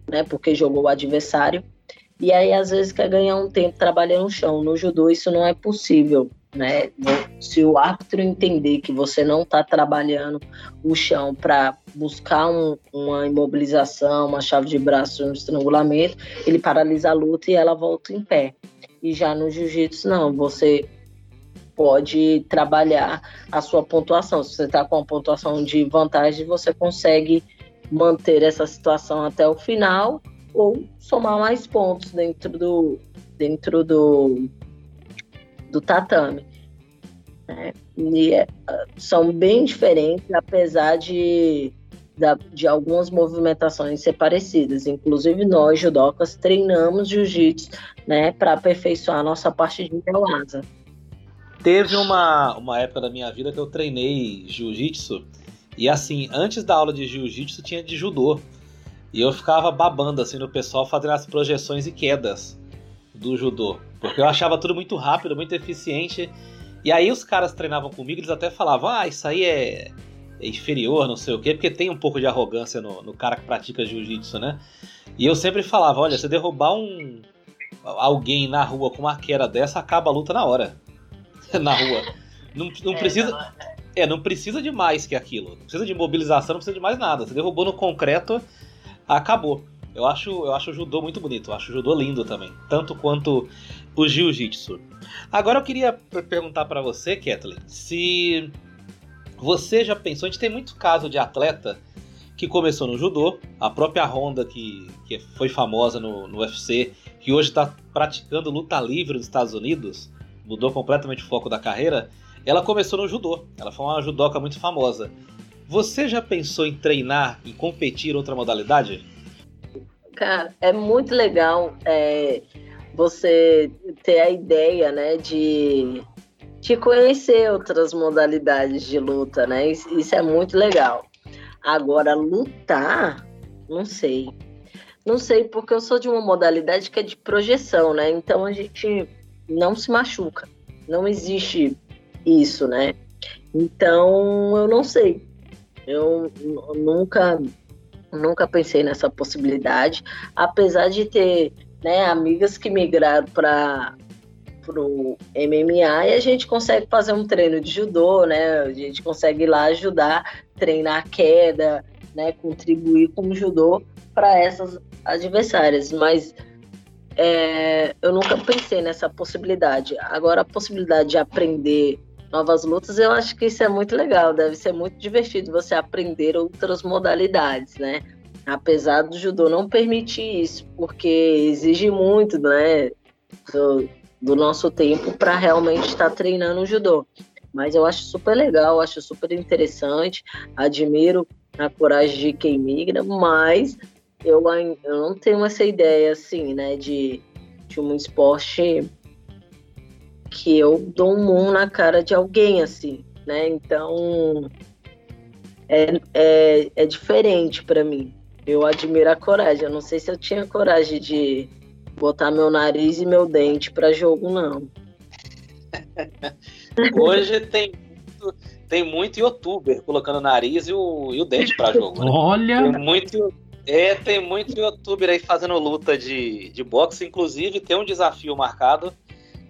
né, porque jogou o adversário, e aí às vezes quer ganhar um tempo trabalhando no chão. No judô isso não é possível, né? Se o árbitro entender que você não está trabalhando o chão para buscar um, uma imobilização, uma chave de braço, um estrangulamento, ele paralisa a luta e ela volta em pé. E já no jiu-jitsu, não, você pode trabalhar a sua pontuação. Se você está com uma pontuação de vantagem, você consegue manter essa situação até o final ou somar mais pontos dentro do dentro do, do tatame. Né? E é, são bem diferentes, apesar de, de algumas movimentações ser parecidas. Inclusive, nós, judocas, treinamos jiu-jitsu né, para aperfeiçoar a nossa parte de asa. Teve uma, uma época da minha vida que eu treinei jiu-jitsu. E assim, antes da aula de jiu-jitsu tinha de judô. E eu ficava babando assim no pessoal fazendo as projeções e quedas do judô. Porque eu achava tudo muito rápido, muito eficiente. E aí os caras treinavam comigo, eles até falavam, ah, isso aí é, é inferior, não sei o quê, porque tem um pouco de arrogância no, no cara que pratica jiu-jitsu, né? E eu sempre falava, olha, se derrubar um alguém na rua com uma queda dessa, acaba a luta na hora. na rua. Não, não é, precisa. Não, é. é, não precisa de mais que aquilo. Não precisa de mobilização, não precisa de mais nada. Você derrubou no concreto, acabou. Eu acho, eu acho o judô muito bonito, eu acho o judô lindo também, tanto quanto o jiu-jitsu. Agora eu queria perguntar para você, Kathleen, se você já pensou, a gente tem muito caso de atleta que começou no judô, a própria Honda que, que foi famosa no, no UFC, que hoje está praticando luta livre nos Estados Unidos, mudou completamente o foco da carreira, ela começou no judô. Ela foi uma judoca muito famosa. Você já pensou em treinar e competir outra modalidade? Cara, é muito legal é, você ter a ideia, né, de, de conhecer outras modalidades de luta, né? Isso, isso é muito legal. Agora, lutar, não sei. Não sei, porque eu sou de uma modalidade que é de projeção, né? Então a gente não se machuca. Não existe isso, né? Então, eu não sei. Eu nunca nunca pensei nessa possibilidade, apesar de ter né, amigas que migraram para o MMA e a gente consegue fazer um treino de judô, né? A gente consegue ir lá ajudar, treinar a queda, né? Contribuir com o judô para essas adversárias, mas é, eu nunca pensei nessa possibilidade. Agora, a possibilidade de aprender novas lutas, eu acho que isso é muito legal. Deve ser muito divertido você aprender outras modalidades, né? Apesar do judô não permitir isso, porque exige muito, né? Do, do nosso tempo para realmente estar treinando o judô. Mas eu acho super legal, acho super interessante, admiro a coragem de quem migra, mas eu, eu não tenho essa ideia assim, né, de, de um esporte que eu dou um mão na cara de alguém, assim, né? Então é, é, é diferente para mim. Eu admiro a coragem. Eu não sei se eu tinha coragem de botar meu nariz e meu dente para jogo, não. Hoje tem muito, tem muito youtuber colocando o nariz e o, e o dente para jogo. Né? Olha! Tem muito, é, tem muito youtuber aí fazendo luta de, de boxe. Inclusive, tem um desafio marcado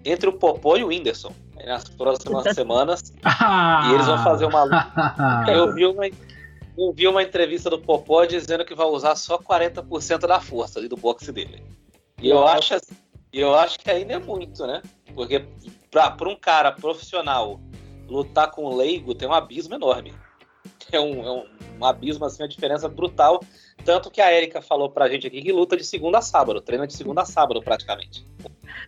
entre o Popó e o Whindersson nas próximas semanas. e eles vão fazer uma luta. Eu vi uma, eu vi uma entrevista do Popó dizendo que vai usar só 40% da força do boxe dele. E eu acho, eu acho que ainda é muito, né? Porque para um cara profissional lutar com o leigo tem um abismo enorme. É um, é um, um abismo, assim, uma diferença brutal tanto que a Erika falou pra gente aqui que luta de segunda a sábado, treina de segunda a sábado praticamente.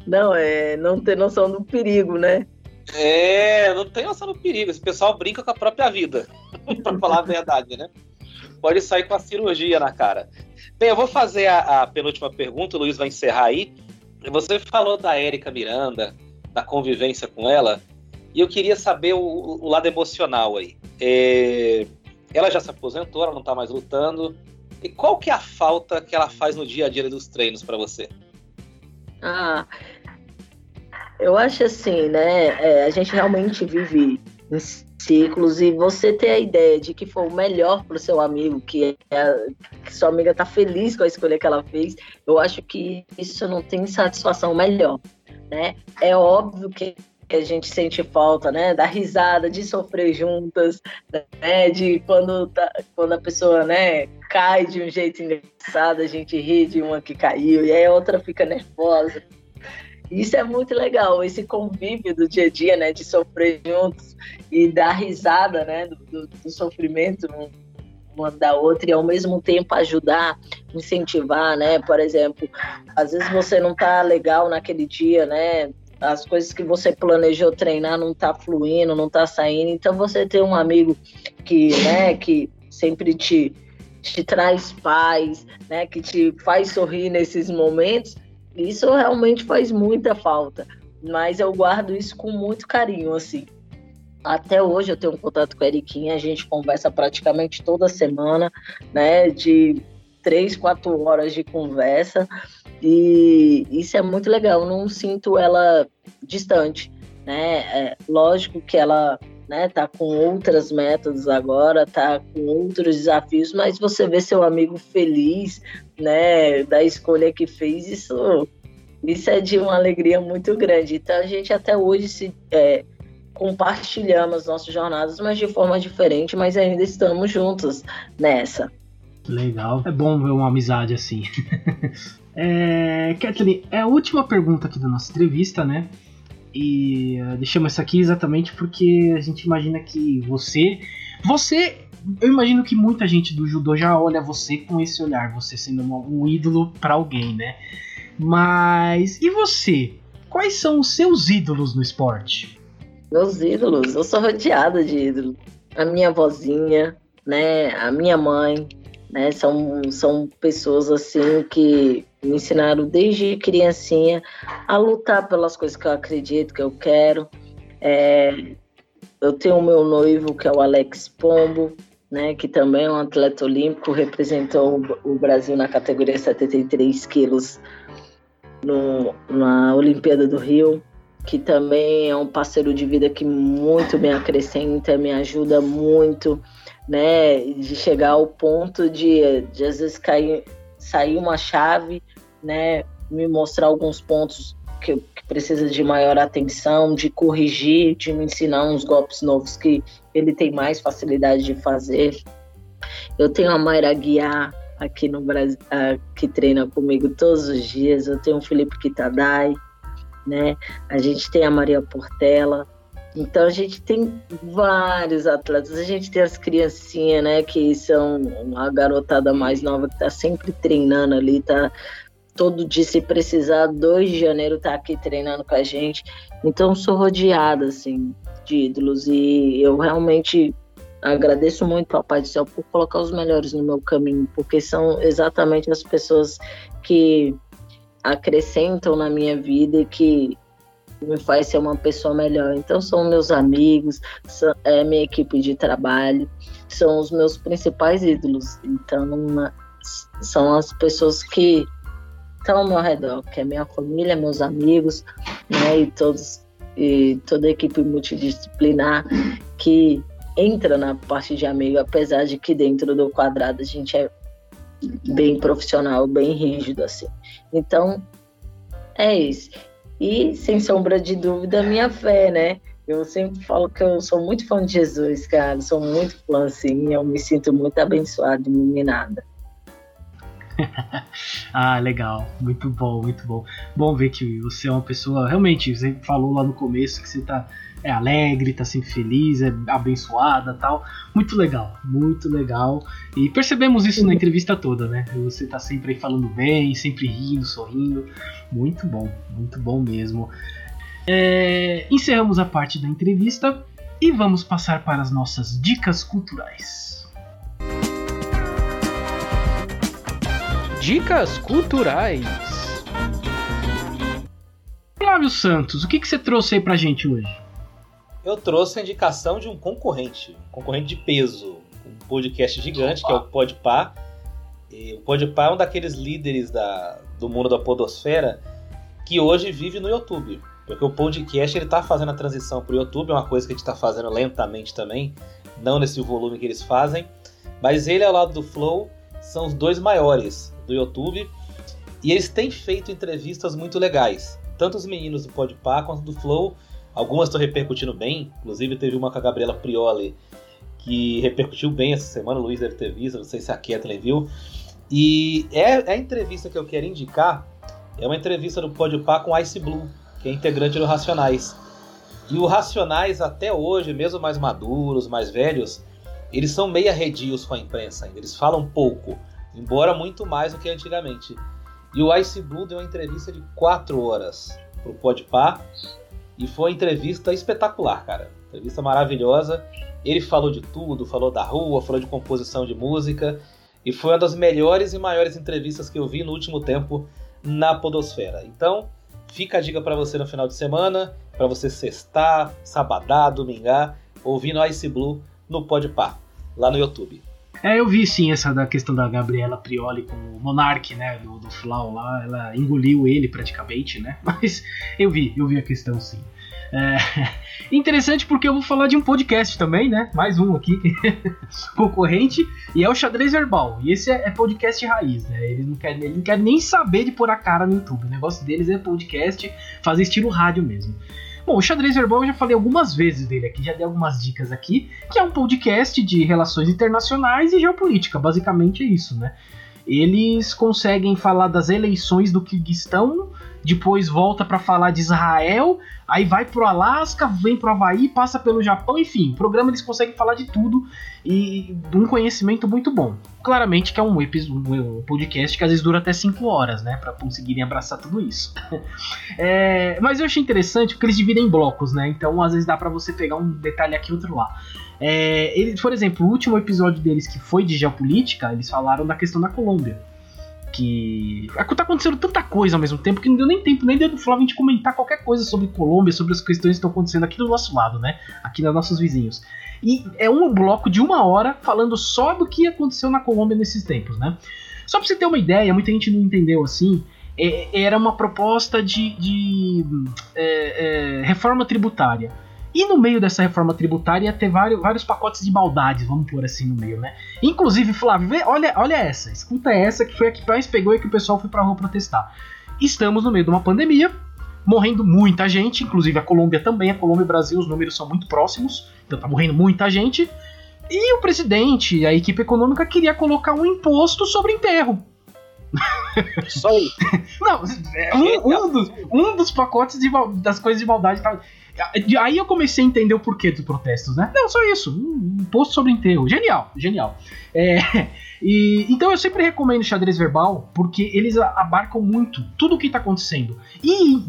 Não, é não ter noção do perigo, né? É, não tem noção do perigo. Esse pessoal brinca com a própria vida, pra falar a verdade, né? Pode sair com a cirurgia na cara. Bem, eu vou fazer a, a penúltima pergunta, o Luiz vai encerrar aí. Você falou da Érica Miranda, da convivência com ela, e eu queria saber o, o lado emocional aí. É, ela já se aposentou, ela não tá mais lutando. E qual que é a falta que ela faz no dia a dia dos treinos para você? Ah, eu acho assim, né? É, a gente realmente vive em ciclos e você ter a ideia de que foi o melhor para o seu amigo, que, é, que sua amiga está feliz com a escolha que ela fez, eu acho que isso não tem satisfação melhor, né? É óbvio que que a gente sente falta, né? Da risada, de sofrer juntas, né? De quando, tá, quando a pessoa, né, cai de um jeito engraçado, a gente ri de uma que caiu, e aí a outra fica nervosa. Isso é muito legal, esse convívio do dia a dia, né? De sofrer juntos e dar risada, né? Do, do, do sofrimento uma da outra e ao mesmo tempo ajudar, incentivar, né? Por exemplo, às vezes você não tá legal naquele dia, né? As coisas que você planejou treinar não tá fluindo, não tá saindo. Então você ter um amigo que, né, que sempre te, te traz paz, né, que te faz sorrir nesses momentos, isso realmente faz muita falta. Mas eu guardo isso com muito carinho, assim. Até hoje eu tenho um contato com a Eriquinha, a gente conversa praticamente toda semana, né, de três, quatro horas de conversa. E isso é muito legal, eu não sinto ela distante, né? É, lógico que ela né, tá com outras metas agora, tá com outros desafios, mas você vê seu amigo feliz, né, da escolha que fez, isso, isso é de uma alegria muito grande. Então a gente até hoje se é, compartilhamos nossas jornadas, mas de forma diferente, mas ainda estamos juntos nessa. Legal, é bom ver uma amizade assim. É, Kathleen, é a última pergunta aqui da nossa entrevista, né? E uh, deixamos isso aqui exatamente porque a gente imagina que você. Você. Eu imagino que muita gente do judô já olha você com esse olhar, você sendo um ídolo para alguém, né? Mas. E você? Quais são os seus ídolos no esporte? Meus ídolos? Eu sou rodeada de ídolos. A minha vozinha, né? A minha mãe, né? São, são pessoas assim que me ensinaram desde criancinha a lutar pelas coisas que eu acredito, que eu quero. É, eu tenho o meu noivo, que é o Alex Pombo, né, que também é um atleta olímpico, representou o Brasil na categoria 73 quilos no, na Olimpíada do Rio, que também é um parceiro de vida que muito me acrescenta, me ajuda muito, né, de chegar ao ponto de, de às vezes cair, sair uma chave né, me mostrar alguns pontos que, que precisa de maior atenção, de corrigir, de me ensinar uns golpes novos que ele tem mais facilidade de fazer. Eu tenho a Mayra Guiar aqui no Brasil, que treina comigo todos os dias. Eu tenho o Felipe Kitadai, né? A gente tem a Maria Portela. Então a gente tem vários atletas. A gente tem as criancinhas, né? Que são a garotada mais nova que está sempre treinando ali, tá todo dia, se precisar, 2 de janeiro tá aqui treinando com a gente. Então, sou rodeada, assim, de ídolos e eu realmente agradeço muito, Papai do Céu, por colocar os melhores no meu caminho, porque são exatamente as pessoas que acrescentam na minha vida e que me faz ser uma pessoa melhor. Então são meus amigos, são, é minha equipe de trabalho, são os meus principais ídolos. Então são as pessoas que estão ao meu redor, que é minha família, meus amigos, né, e todos e toda a equipe multidisciplinar que entra na parte de amigo, apesar de que dentro do quadrado a gente é bem profissional, bem rígido assim. Então, é isso. E sem sombra de dúvida, minha fé, né? Eu sempre falo que eu sou muito fã de Jesus, cara. Sou muito fã, assim. Eu me sinto muito abençoada iluminada. ah, legal. Muito bom, muito bom. Bom ver que você é uma pessoa. Realmente, você falou lá no começo que você tá é alegre, tá sempre feliz, é abençoada tal. Muito legal, muito legal. E percebemos isso na entrevista toda, né? Você tá sempre aí falando bem, sempre rindo, sorrindo. Muito bom, muito bom mesmo. É, encerramos a parte da entrevista e vamos passar para as nossas dicas culturais. Dicas culturais. Flávio Santos, o que, que você trouxe aí pra gente hoje? Eu trouxe a indicação de um concorrente, um concorrente de peso, um podcast gigante Opa. que é o Podpah. E o Podpah é um daqueles líderes da, do mundo da podosfera que hoje vive no YouTube. Porque o podcast ele tá fazendo a transição pro YouTube, é uma coisa que a gente está fazendo lentamente também, não nesse volume que eles fazem. Mas ele ao lado do Flow são os dois maiores do YouTube. E eles têm feito entrevistas muito legais. Tanto os meninos do Podpah quanto do Flow Algumas estão repercutindo bem, inclusive teve uma com a Gabriela Prioli que repercutiu bem essa semana, o Luiz deve ter visto, não sei se a Kathleen viu. E é, é a entrevista que eu quero indicar, é uma entrevista do Podpah com Ice Blue, que é integrante do Racionais. E o Racionais, até hoje, mesmo mais maduros, mais velhos, eles são meio arredios com a imprensa ainda. Eles falam pouco, embora muito mais do que antigamente. E o Ice Blue deu uma entrevista de 4 horas pro Podpah. E foi uma entrevista espetacular, cara. Entrevista maravilhosa. Ele falou de tudo, falou da rua, falou de composição de música. E foi uma das melhores e maiores entrevistas que eu vi no último tempo na Podosfera. Então, fica a dica para você no final de semana, para você sextar, sabadar, domingar, ouvindo Ice Blue no Podpah, lá no YouTube. É, eu vi sim essa da questão da Gabriela Prioli com o Monark, né, do, do Flau lá, ela engoliu ele praticamente, né, mas eu vi, eu vi a questão sim. É, interessante porque eu vou falar de um podcast também, né? Mais um aqui, concorrente, e é o Xadrez Verbal. E esse é, é podcast raiz, né? Eles não querem, ele não quer nem saber de pôr a cara no YouTube. O negócio deles é podcast, fazer estilo rádio mesmo. Bom, o Xadrez Verbal eu já falei algumas vezes dele aqui, já dei algumas dicas aqui, que é um podcast de relações internacionais e geopolítica, basicamente é isso, né? Eles conseguem falar das eleições do Kirguistão, depois volta para falar de Israel, aí vai pro Alasca, vem pro Havaí, passa pelo Japão, enfim, o programa eles conseguem falar de tudo e um conhecimento muito bom. Claramente que é um, um podcast que às vezes dura até 5 horas, né, para conseguirem abraçar tudo isso. é, mas eu achei interessante porque eles dividem em blocos, né, então às vezes dá para você pegar um detalhe aqui outro lá. É, eles, por exemplo, o último episódio deles que foi de geopolítica, eles falaram da questão da Colômbia que. Tá acontecendo tanta coisa ao mesmo tempo que não deu nem tempo nem do Flávio a gente comentar qualquer coisa sobre Colômbia, sobre as questões que estão acontecendo aqui do nosso lado, né? Aqui nos nossos vizinhos. E é um bloco de uma hora falando só do que aconteceu na Colômbia nesses tempos, né? Só pra você ter uma ideia, muita gente não entendeu assim. É, era uma proposta de, de é, é, reforma tributária. E no meio dessa reforma tributária ia ter vários, vários pacotes de maldade, vamos pôr assim no meio, né? Inclusive, Flávio, vê, olha, olha essa, escuta essa que foi a que mais pegou e que o pessoal foi pra rua protestar. Estamos no meio de uma pandemia, morrendo muita gente, inclusive a Colômbia também, a Colômbia e o Brasil, os números são muito próximos, então tá morrendo muita gente. E o presidente, a equipe econômica, queria colocar um imposto sobre enterro. Só aí. Não, é um, um, dos, um dos pacotes de, das coisas de maldade. Tá, Aí eu comecei a entender o porquê dos protestos, né? Não, só isso. Um post sobre enterro. Genial, genial. É, e, então eu sempre recomendo xadrez verbal, porque eles abarcam muito tudo o que está acontecendo. E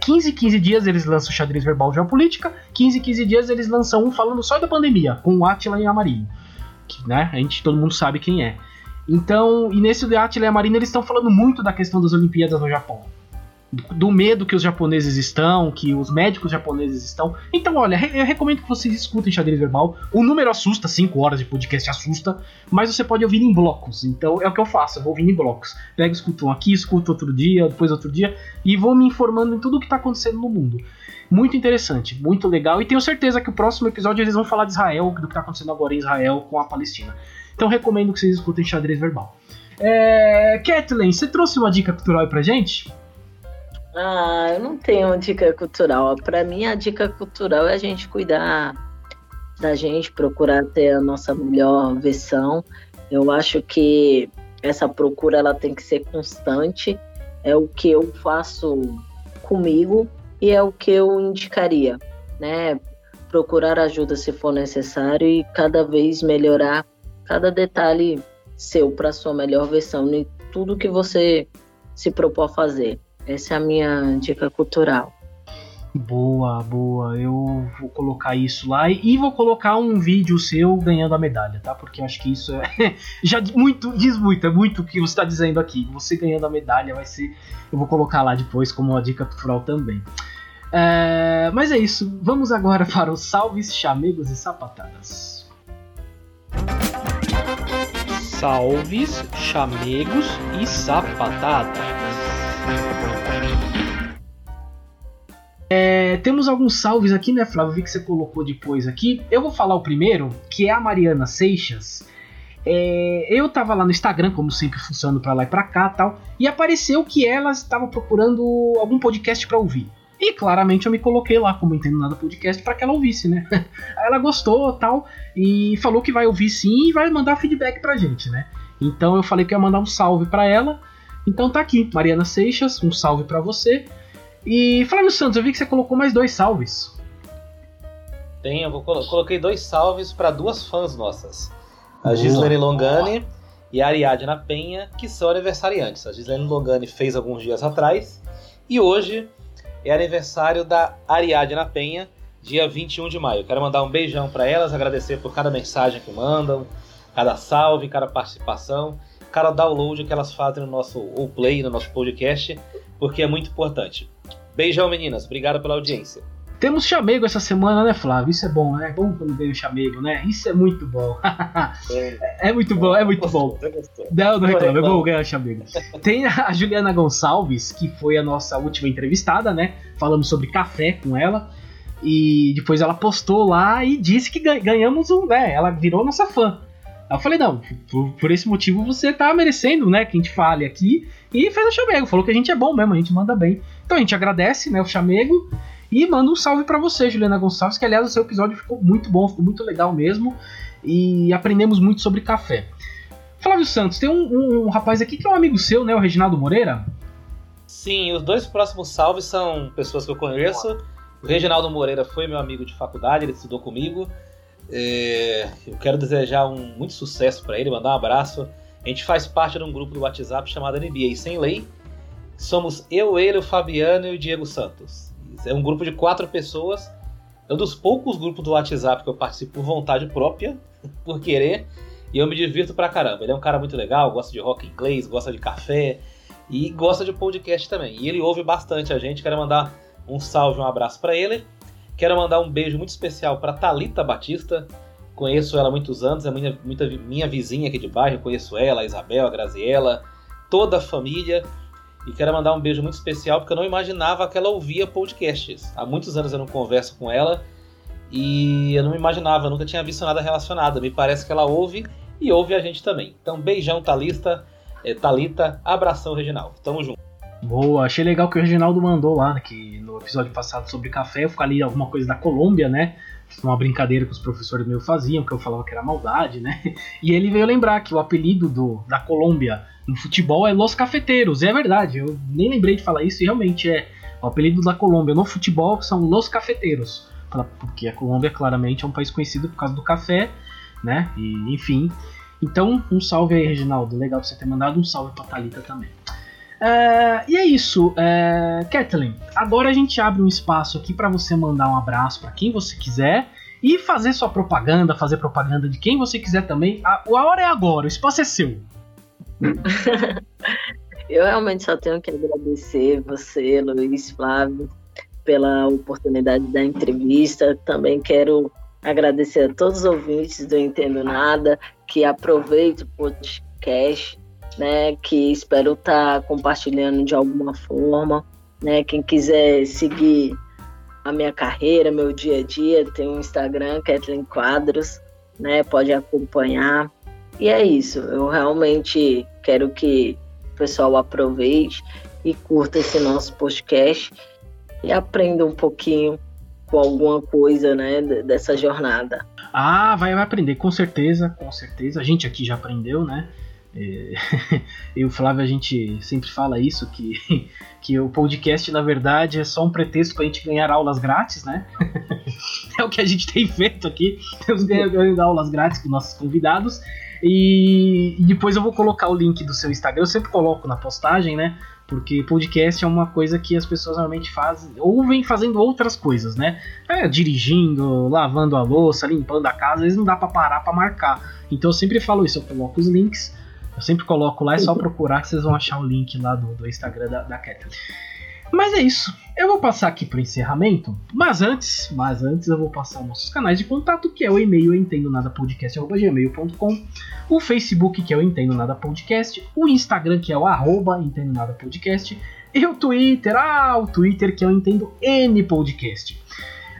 15 15 dias eles lançam xadrez verbal geopolítica, 15 15 dias eles lançam um falando só da pandemia, com o Atila e a. Que, né, a gente, todo mundo sabe quem é. Então, e nesse de Atila e a Marina eles estão falando muito da questão das Olimpíadas no Japão do medo que os japoneses estão, que os médicos japoneses estão. Então, olha, eu recomendo que vocês escutem xadrez verbal. O número assusta, 5 horas de podcast assusta, mas você pode ouvir em blocos. Então, é o que eu faço, eu vou ouvindo em blocos. Pego, escuto um aqui, escuto outro dia, depois outro dia, e vou me informando em tudo o que está acontecendo no mundo. Muito interessante, muito legal, e tenho certeza que o próximo episódio eles vão falar de Israel, do que está acontecendo agora em Israel com a Palestina. Então, recomendo que vocês escutem xadrez verbal. É... Kathleen, você trouxe uma dica cultural aí pra gente? Ah, eu não tenho dica cultural. Para mim, a dica cultural é a gente cuidar da gente, procurar ter a nossa melhor versão. Eu acho que essa procura ela tem que ser constante. É o que eu faço comigo e é o que eu indicaria, né? Procurar ajuda se for necessário e cada vez melhorar cada detalhe seu para sua melhor versão em tudo que você se propõe a fazer. Essa é a minha dica cultural. Boa, boa. Eu vou colocar isso lá e vou colocar um vídeo seu ganhando a medalha, tá? Porque eu acho que isso é já muito diz muito, é muito o que você está dizendo aqui. Você ganhando a medalha vai ser, eu vou colocar lá depois como uma dica cultural também. É, mas é isso. Vamos agora para os salves, chamegos e sapatadas. Salves, chamegos e sapatadas. É, temos alguns salves aqui, né, Flávio? Vi que você colocou depois aqui. Eu vou falar o primeiro, que é a Mariana Seixas. É, eu tava lá no Instagram, como sempre, funcionando para lá e pra cá tal, e apareceu que ela estava procurando algum podcast para ouvir. E claramente eu me coloquei lá como Entendo Nada Podcast para que ela ouvisse, né? Ela gostou tal e falou que vai ouvir sim e vai mandar feedback pra gente, né? Então eu falei que ia mandar um salve para ela. Então tá aqui, Mariana Seixas, um salve para você. E Flávio Santos, eu vi que você colocou mais dois salves. Tem, eu coloquei dois salves para duas fãs nossas. A Gislene Longani e a Ariadna Penha, que são aniversariantes. A Gislene Longani fez alguns dias atrás e hoje é aniversário da Ariadna Penha, dia 21 de maio. Quero mandar um beijão para elas, agradecer por cada mensagem que mandam, cada salve, cada participação, cada download que elas fazem no nosso ou play no nosso podcast, porque é muito importante. Beijão, meninas. Obrigado pela audiência. Temos chamego essa semana, né, Flávio? Isso é bom, né? É bom quando vem o chamego, né? Isso é muito bom. é, muito bom, é muito bom. Não, não reclamo, é bom ganhar chamego. Tem a Juliana Gonçalves, que foi a nossa última entrevistada, né? Falamos sobre café com ela. E depois ela postou lá e disse que ganhamos um, né? Ela virou nossa fã. Aí eu falei, não, por, por, esse motivo você tá merecendo, né, que a gente fale aqui. E fez o chamego, falou que a gente é bom mesmo, a gente manda bem. Então a gente agradece, né, o chamego. E manda um salve para você, Juliana Gonçalves, que aliás o seu episódio ficou muito bom, ficou muito legal mesmo. E aprendemos muito sobre café. Flávio Santos, tem um, um rapaz aqui que é um amigo seu, né? O Reginaldo Moreira? Sim, os dois próximos salves são pessoas que eu conheço. O Reginaldo Moreira foi meu amigo de faculdade, ele estudou comigo. É, eu quero desejar um muito sucesso para ele, mandar um abraço. A gente faz parte de um grupo do WhatsApp chamado NBA Sem Lei. Somos eu, ele, o Fabiano e o Diego Santos. É um grupo de quatro pessoas. É um dos poucos grupos do WhatsApp que eu participo por vontade própria, por querer. E eu me divirto pra caramba. Ele é um cara muito legal, gosta de rock inglês, gosta de café e gosta de podcast também. E ele ouve bastante a gente. Quero mandar um salve, um abraço para ele. Quero mandar um beijo muito especial para Talita Batista. Conheço ela há muitos anos, é minha, muita, minha vizinha aqui de bairro. Conheço ela, a Isabel, a Graziella, toda a família. E quero mandar um beijo muito especial porque eu não imaginava que ela ouvia podcasts. Há muitos anos eu não converso com ela e eu não imaginava, eu nunca tinha visto nada relacionado. Me parece que ela ouve e ouve a gente também. Então, beijão, Thalista, é, Thalita, abração, Reginaldo. Tamo junto. Boa, achei legal que o Reginaldo mandou lá, que no episódio passado sobre café, eu falei alguma coisa da Colômbia, né? Uma brincadeira que os professores meus faziam, que eu falava que era maldade, né? E ele veio lembrar que o apelido do, da Colômbia no futebol é Los Cafeteiros. É verdade, eu nem lembrei de falar isso e realmente é. O apelido da Colômbia no futebol são Los Cafeteiros. Porque a Colômbia claramente é um país conhecido por causa do café, né? E, enfim. Então, um salve aí, Reginaldo. Legal você ter mandado um salve pra Thalita também. É, e é isso, é, Kathleen. Agora a gente abre um espaço aqui para você mandar um abraço para quem você quiser e fazer sua propaganda, fazer propaganda de quem você quiser também. A, a hora é agora, o espaço é seu. Eu realmente só tenho que agradecer você, Luiz Flávio, pela oportunidade da entrevista. Também quero agradecer a todos os ouvintes do Entendo Nada, que aproveitam o podcast, né? Que espero estar compartilhando de alguma forma. Né, quem quiser seguir a minha carreira, meu dia a dia, tem um Instagram, Kathleen Quadros, né? Pode acompanhar. E é isso, eu realmente quero que o pessoal aproveite e curta esse nosso podcast e aprenda um pouquinho com alguma coisa, né, dessa jornada. Ah, vai aprender, com certeza, com certeza. A gente aqui já aprendeu, né? É, e o Flávio, a gente sempre fala isso, que, que o podcast, na verdade, é só um pretexto para a gente ganhar aulas grátis, né? é o que a gente tem feito aqui, temos ganhando aulas grátis com nossos convidados. E, e, depois eu vou colocar o link do seu Instagram. Eu sempre coloco na postagem, né? Porque podcast é uma coisa que as pessoas normalmente fazem, ouvem fazendo outras coisas, né? É, dirigindo, lavando a louça, limpando a casa, às vezes não dá para parar para marcar. Então eu sempre falo isso, eu coloco os links, eu sempre coloco lá, é só procurar que vocês vão achar o link lá do, do Instagram da, da Kathleen. Mas é isso. Eu vou passar aqui para o encerramento, mas antes, mas antes eu vou passar nossos canais de contato, que é o e-mail entendo nada podcast@gmail.com, o Facebook que é o entendo nada podcast, o Instagram que é o arroba entendo nada podcast e o Twitter, ah, o Twitter que é o entendo n podcast.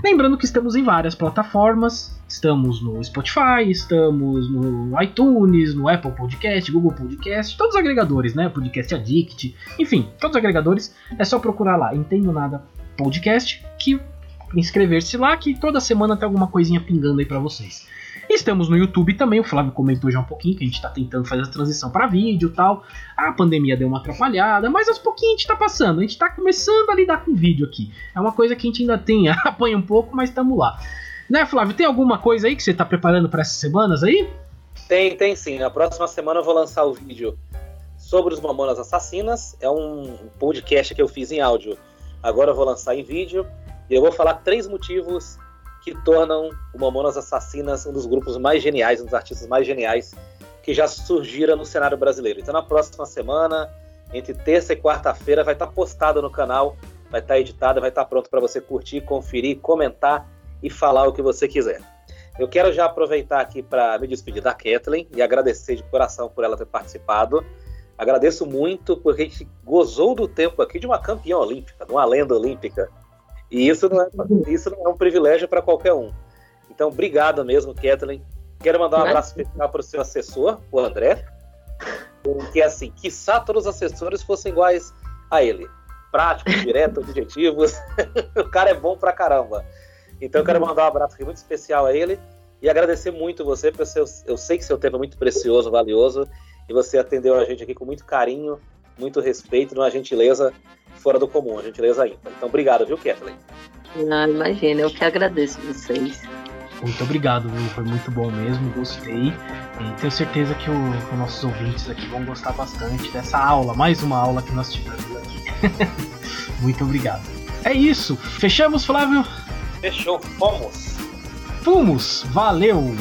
Lembrando que estamos em várias plataformas, estamos no Spotify, estamos no iTunes, no Apple Podcast, Google Podcast, todos os agregadores, né? Podcast Addict, enfim, todos os agregadores. É só procurar lá, Entendo Nada podcast, que inscrever-se lá, que toda semana tem alguma coisinha pingando aí para vocês. Estamos no YouTube também, o Flávio comentou já um pouquinho que a gente está tentando fazer a transição para vídeo e tal. A pandemia deu uma atrapalhada, mas aos pouquinhos a gente está passando. A gente está começando a lidar com vídeo aqui. É uma coisa que a gente ainda tem, apanha um pouco, mas estamos lá. Né, Flávio, tem alguma coisa aí que você está preparando para essas semanas aí? Tem, tem sim. Na próxima semana eu vou lançar o vídeo sobre os Mamonas Assassinas. É um podcast que eu fiz em áudio. Agora eu vou lançar em vídeo. E eu vou falar três motivos que tornam o Mamonas Assassinas um dos grupos mais geniais, um dos artistas mais geniais que já surgiram no cenário brasileiro. Então, na próxima semana, entre terça e quarta-feira, vai estar postado no canal, vai estar editado, vai estar pronto para você curtir, conferir, comentar e falar o que você quiser. Eu quero já aproveitar aqui para me despedir da Kathleen e agradecer de coração por ela ter participado. Agradeço muito porque a gente gozou do tempo aqui de uma campeã olímpica, de uma lenda olímpica. E isso não é, isso não é um privilégio para qualquer um. Então, obrigado mesmo, Kathleen. Quero mandar um abraço especial para o seu assessor, o André. Que assim, quiçá todos os assessores fossem iguais a ele. Práticos, diretos, objetivos. o cara é bom pra caramba. Então eu quero mandar um abraço aqui muito especial a ele e agradecer muito você, porque eu, eu sei que seu tempo é muito precioso, valioso, e você atendeu a gente aqui com muito carinho, muito respeito, numa gentileza fora do comum, uma gentileza ímpar. Então, obrigado, viu, Kathleen? Não, imagina, eu que agradeço vocês. Muito obrigado, viu? Foi muito bom mesmo, gostei. E tenho certeza que o, os nossos ouvintes aqui vão gostar bastante dessa aula, mais uma aula que nós tivemos aqui. muito obrigado. É isso, fechamos, Flávio? Fechou, fomos! Fomos, valeu!